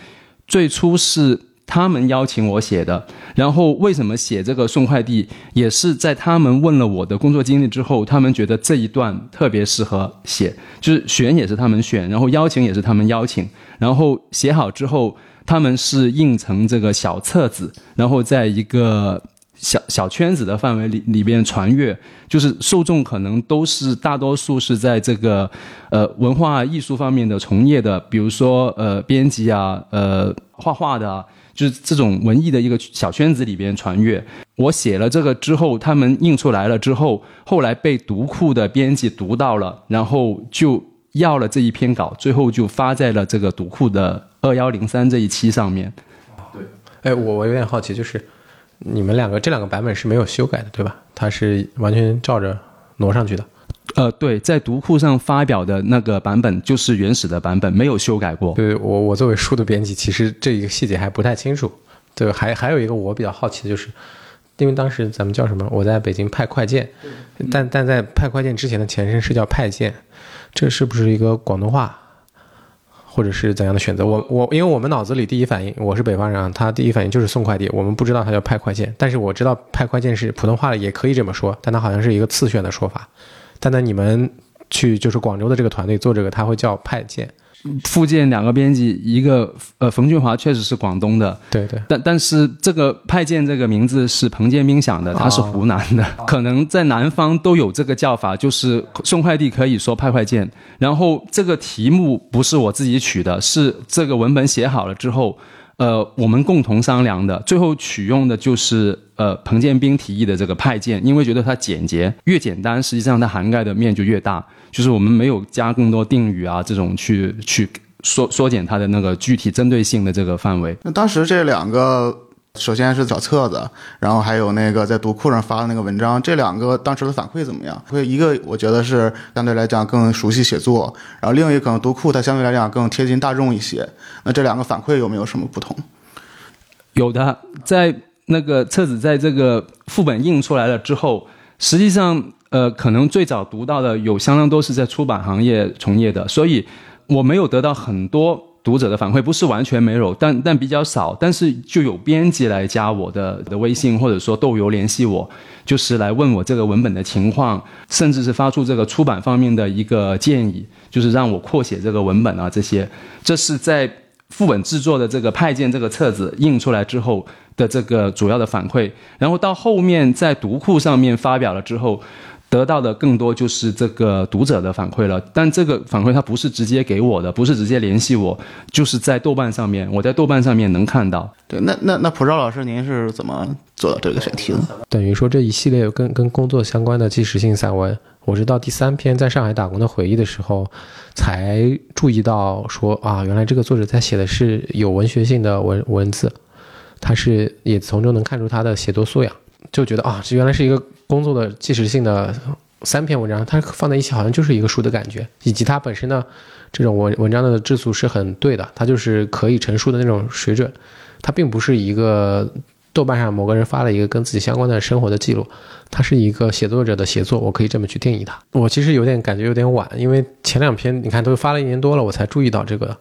Speaker 2: 最初是他们邀请我写的，然后为什么写这个送快递，也是在他们问了我的工作经历之后，他们觉得这一段特别适合写，就是选也是他们选，然后邀请也是他们邀请，然后写好之后。他们是印成这个小册子，然后在一个小小圈子的范围里里边传阅，就是受众可能都是大多数是在这个呃文化艺术方面的从业的，比如说呃编辑啊，呃画画的啊，就是这种文艺的一个小圈子里边传阅。我写了这个之后，他们印出来了之后，后来被读库的编辑读到了，然后就要了这一篇稿，最后就发在了这个读库的二幺零三这一期上面。
Speaker 4: 对哎，我我有点好奇，就是你们两个这两个版本是没有修改的，对吧？它是完全照着挪上去的。
Speaker 2: 呃，对，在读库上发表的那个版本就是原始的版本，没有修改过。
Speaker 4: 对我，我作为书的编辑，其实这一个细节还不太清楚。对，还还有一个我比较好奇的就是，因为当时咱们叫什么？我在北京派快件，但但在派快件之前的前身是叫派件，这是不是一个广东话，或者是怎样的选择？我我因为我们脑子里第一反应，我是北方人，他第一反应就是送快递，我们不知道他叫派快件，但是我知道派快件是普通话里也可以这么说，但它好像是一个次选的说法。但在你们去就是广州的这个团队做这个，他会叫派件。
Speaker 2: 附件两个编辑，一个呃冯俊华确实是广东的，
Speaker 4: 对对，
Speaker 2: 但但是这个派件这个名字是彭建斌想的，他是湖南的，可能在南方都有这个叫法，就是送快递可以说派快件。然后这个题目不是我自己取的，是这个文本写好了之后，呃，我们共同商量的，最后取用的就是呃彭建斌提议的这个派件，因为觉得它简洁，越简单，实际上它涵盖的面就越大。就是我们没有加更多定语啊，这种去去缩缩减它的那个具体针对性的这个范围。
Speaker 3: 那当时这两个，首先是小册子，然后还有那个在读库上发的那个文章，这两个当时的反馈怎么样？会一个我觉得是相对来讲更熟悉写作，然后另一个可能读库它相对来讲更贴近大众一些。那这两个反馈有没有什么不同？
Speaker 2: 有的，在那个册子在这个副本印出来了之后，实际上呃，可能最早读到的有相当多是在出版行业从业的，所以我没有得到很多读者的反馈，不是完全没有，但但比较少。但是就有编辑来加我的的微信，或者说豆油联系我，就是来问我这个文本的情况，甚至是发出这个出版方面的一个建议，就是让我扩写这个文本啊这些。这是在副本制作的这个派件这个册子印出来之后的这个主要的反馈，然后到后面在读库上面发表了之后。得到的更多就是这个读者的反馈了，但这个反馈它不是直接给我的，不是直接联系我，就是在豆瓣上面，我在豆瓣上面能看到。
Speaker 3: 对，那那那普照老师，您是怎么做到这个选题的？
Speaker 4: 等于说这一系列跟跟工作相关的纪实性散文，我是到第三篇在上海打工的回忆的时候，才注意到说啊，原来这个作者在写的是有文学性的文文字，他是也从中能看出他的写作素养，就觉得啊，这原来是一个工作的即时性的三篇文章，它放在一起好像就是一个书的感觉，以及它本身的，这种文文章的质素是很对的，它就是可以成书的那种水准，它并不是一个豆瓣上某个人发了一个跟自己相关的生活的记录，它是一个写作者的写作，我可以这么去定义它。我其实有点感觉有点晚，因为前两篇你看都发了一年多了，我才注意到这个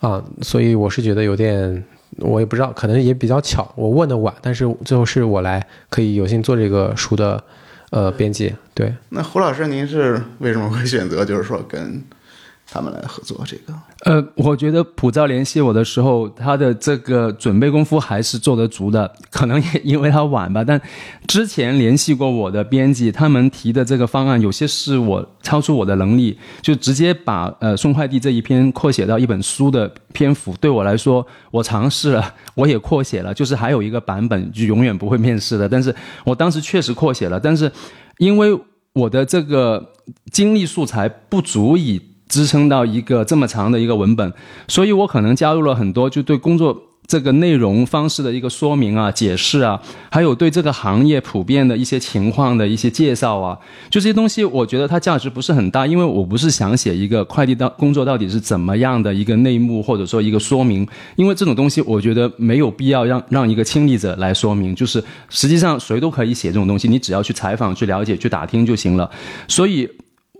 Speaker 4: 啊，所以我是觉得有点。我也不知道，可能也比较巧，我问的晚，但是最后是我来可以有幸做这个书的，呃，编辑。对，
Speaker 3: 那胡老师，您是为什么会选择就是说跟他们来合作这个？
Speaker 2: 呃，我觉得普照联系我的时候，他的这个准备功夫还是做得足的，[LAUGHS] 可能也因为他晚吧。但之前联系过我的编辑，他们提的这个方案有些是我超出我的能力，就直接把呃送快递这一篇扩写到一本书的篇幅，对我来说，我尝试了，[LAUGHS] 我也扩写了，就是还有一个版本就永远不会面试的。但是我当时确实扩写了，但是因为我的这个精力素材不足以。支撑到一个这么长的一个文本，所以我可能加入了很多就对工作这个内容方式的一个说明啊、解释啊，还有对这个行业普遍的一些情况的一些介绍啊，就这些东西，我觉得它价值不是很大，因为我不是想写一个快递到工作到底是怎么样的一个内幕或者说一个说明，因为这种东西我觉得没有必要让让一个亲历者来说明，就是实际上谁都可以写这种东西，你只要去采访、去了解、去打听就行了，所以。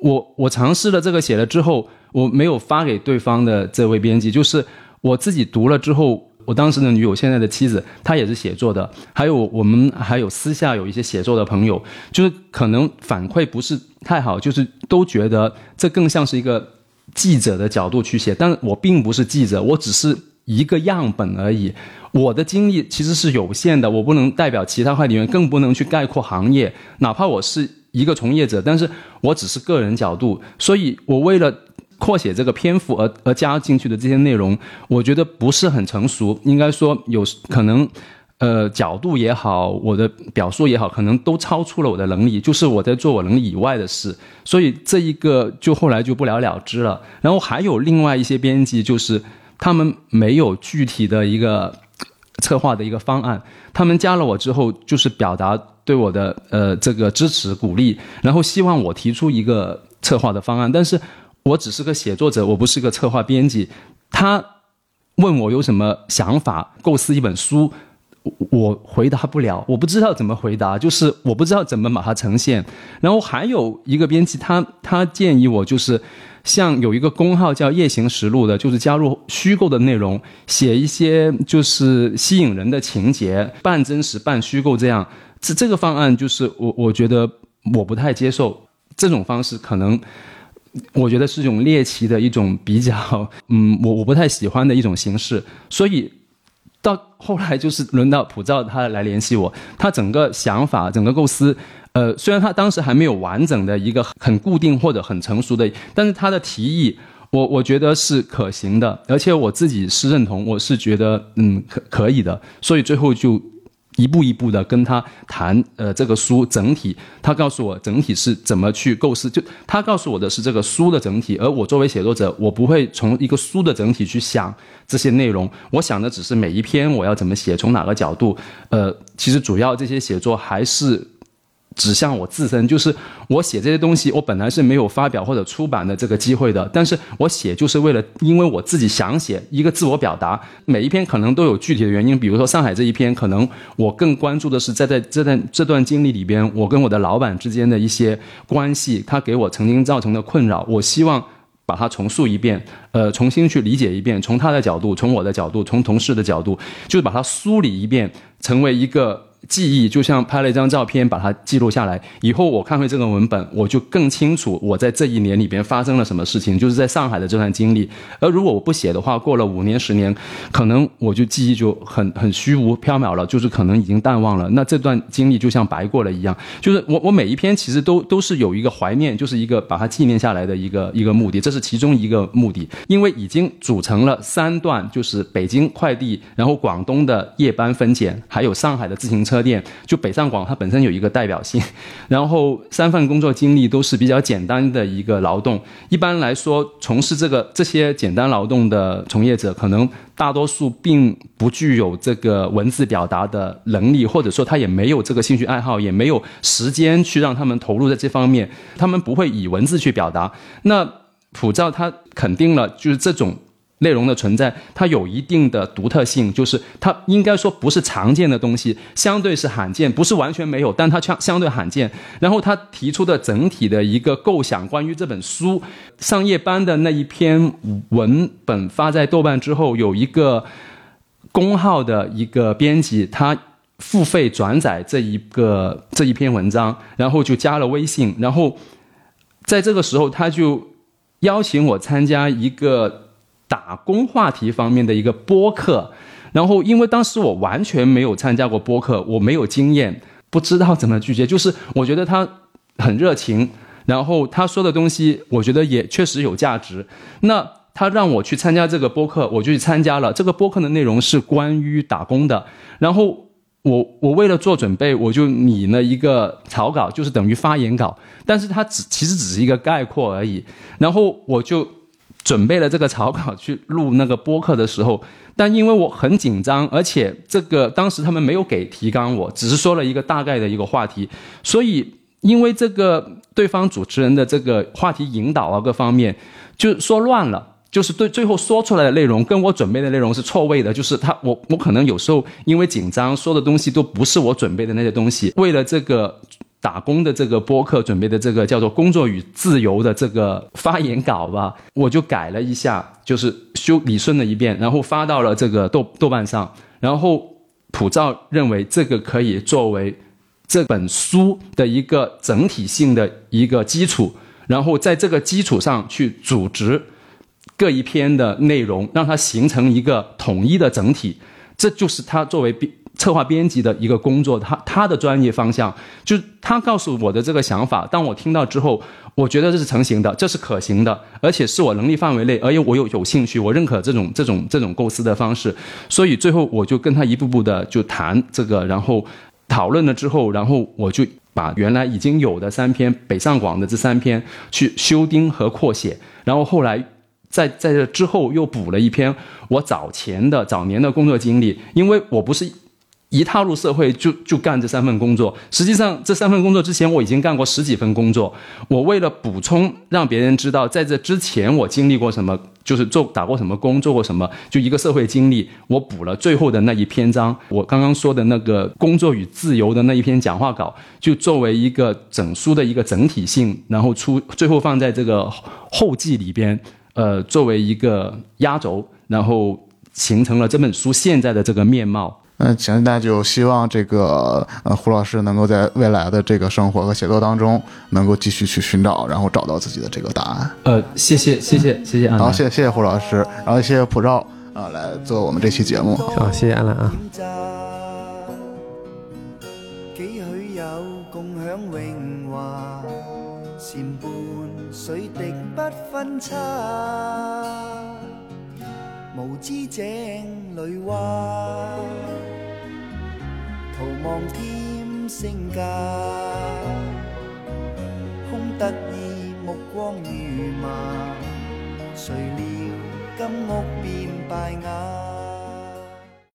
Speaker 2: 我我尝试了这个写了之后，我没有发给对方的这位编辑，就是我自己读了之后，我当时的女友现在的妻子，她也是写作的，还有我们还有私下有一些写作的朋友，就是可能反馈不是太好，就是都觉得这更像是一个记者的角度去写，但我并不是记者，我只是一个样本而已，我的经历其实是有限的，我不能代表其他快递员，更不能去概括行业，哪怕我是。一个从业者，但是我只是个人角度，所以我为了扩写这个篇幅而而加进去的这些内容，我觉得不是很成熟，应该说有可能，呃，角度也好，我的表述也好，可能都超出了我的能力，就是我在做我能力以外的事，所以这一个就后来就不了了之了。然后还有另外一些编辑，就是他们没有具体的一个策划的一个方案，他们加了我之后，就是表达。对我的呃这个支持鼓励，然后希望我提出一个策划的方案，但是我只是个写作者，我不是个策划编辑。他问我有什么想法构思一本书，我回答不了，我不知道怎么回答，就是我不知道怎么把它呈现。然后还有一个编辑，他他建议我就是像有一个公号叫夜行实录的，就是加入虚构的内容，写一些就是吸引人的情节，半真实半虚构这样。这这个方案就是我，我觉得我不太接受这种方式，可能我觉得是一种猎奇的一种比较，嗯，我我不太喜欢的一种形式。所以到后来就是轮到普照他来联系我，他整个想法、整个构思，呃，虽然他当时还没有完整的一个很固定或者很成熟的，但是他的提议，我我觉得是可行的，而且我自己是认同，我是觉得嗯可可以的，所以最后就。一步一步的跟他谈，呃，这个书整体，他告诉我整体是怎么去构思，就他告诉我的是这个书的整体，而我作为写作者，我不会从一个书的整体去想这些内容，我想的只是每一篇我要怎么写，从哪个角度，呃，其实主要这些写作还是。指向我自身，就是我写这些东西，我本来是没有发表或者出版的这个机会的，但是我写就是为了，因为我自己想写一个自我表达。每一篇可能都有具体的原因，比如说上海这一篇，可能我更关注的是在在这段这段经历里边，我跟我的老板之间的一些关系，他给我曾经造成的困扰，我希望把它重塑一遍，呃，重新去理解一遍，从他的角度，从我的角度，从同事的角度，就是把它梳理一遍，成为一个。记忆，就像拍了一张照片，把它记录下来。以后我看回这个文本，我就更清楚我在这一年里边发生了什么事情，就是在上海的这段经历。而如果我不写的话，过了五年、十年，可能我就记忆就很很虚无缥缈了，就是可能已经淡忘了。那这段经历就像白过了一样。就是我我每一篇其实都都是有一个怀念，就是一个把它纪念下来的一个一个目的，这是其中一个目的。因为已经组成了三段，就是北京快递，然后广东的夜班分拣，还有上海的自行车车店。就北上广它本身有一个代表性，[LAUGHS] 然后三份工作经历都是比较简单的一个劳动。一般来说，从事这个这些简单劳动的从业者，可能大多数并不具有这个文字表达的能力，或者说他也没有这个兴趣爱好，也没有时间去让他们投入在这方面，他们不会以文字去表达。那普照他肯定了，就是这种。内容的存在，它有一定的独特性，就是它应该说不是常见的东西，相对是罕见，不是完全没有，但它相相对罕见。然后他提出的整体的一个构想，关于这本书上夜班的那一篇文本发在豆瓣之后，有一个公号的一个编辑，他付费转载这一个这一篇文章，然后就加了微信，然后在这个时候他就邀请我参加一个。打工话题方面的一个播客，然后因为当时我完全没有参加过播客，我没有经验，不知道怎么拒绝。就是我觉得他很热情，然后他说的东西，我觉得也确实有价值。那他让我去参加这个播客，我就去参加了。这个播客的内容是关于打工的，然后我我为了做准备，我就拟了一个草稿，就是等于发言稿，但是它只其实只是一个概括而已。然后我就。准备了这个草稿去录那个播客的时候，但因为我很紧张，而且这个当时他们没有给提纲，我只是说了一个大概的一个话题，所以因为这个对方主持人的这个话题引导啊各方面就说乱了，就是对最后说出来的内容跟我准备的内容是错位的，就是他我我可能有时候因为紧张说的东西都不是我准备的那些东西，为了这个。打工的这个播客准备的这个叫做《工作与自由》的这个发言稿吧，我就改了一下，就是修理顺了一遍，然后发到了这个豆豆瓣上。然后普照认为这个可以作为这本书的一个整体性的一个基础，然后在这个基础上去组织各一篇的内容，让它形成一个统一的整体。这就是他作为编。策划编辑的一个工作，他他的专业方向就他告诉我的这个想法。当我听到之后，我觉得这是成型的，这是可行的，而且是我能力范围内，而且我有有兴趣，我认可这种这种这种构思的方式。所以最后我就跟他一步步的就谈这个，然后讨论了之后，然后我就把原来已经有的三篇北上广的这三篇去修订和扩写，然后后来。在在这之后又补了一篇我早前的早年的工作经历，因为我不是一踏入社会就就干这三份工作，实际上这三份工作之前我已经干过十几份工作。我为了补充让别人知道在这之前我经历过什么，就是做打过什么工，做过什么，就一个社会经历，我补了最后的那一篇章。我刚刚说的那个工作与自由的那一篇讲话稿，就作为一个整书的一个整体性，然后出最后放在这个后记里边。呃，作为一个压轴，然后形成了这本书现在的这个面貌。
Speaker 3: 嗯，行，那就希望这个呃胡老师能够在未来的这个生活和写作当中，能够继续去寻找，然后找到自己的这个答案。
Speaker 2: 呃，谢谢，谢谢，谢谢安。
Speaker 3: 好，谢谢，谢谢胡老师，然后谢谢普照啊，来做我们这期节目。
Speaker 4: 好，谢谢安兰啊。
Speaker 1: 几许有共享荣华，善伴水滴不分差，无知井里蛙，遥望天星格，空得意目光如麻，谁料金屋变败瓦。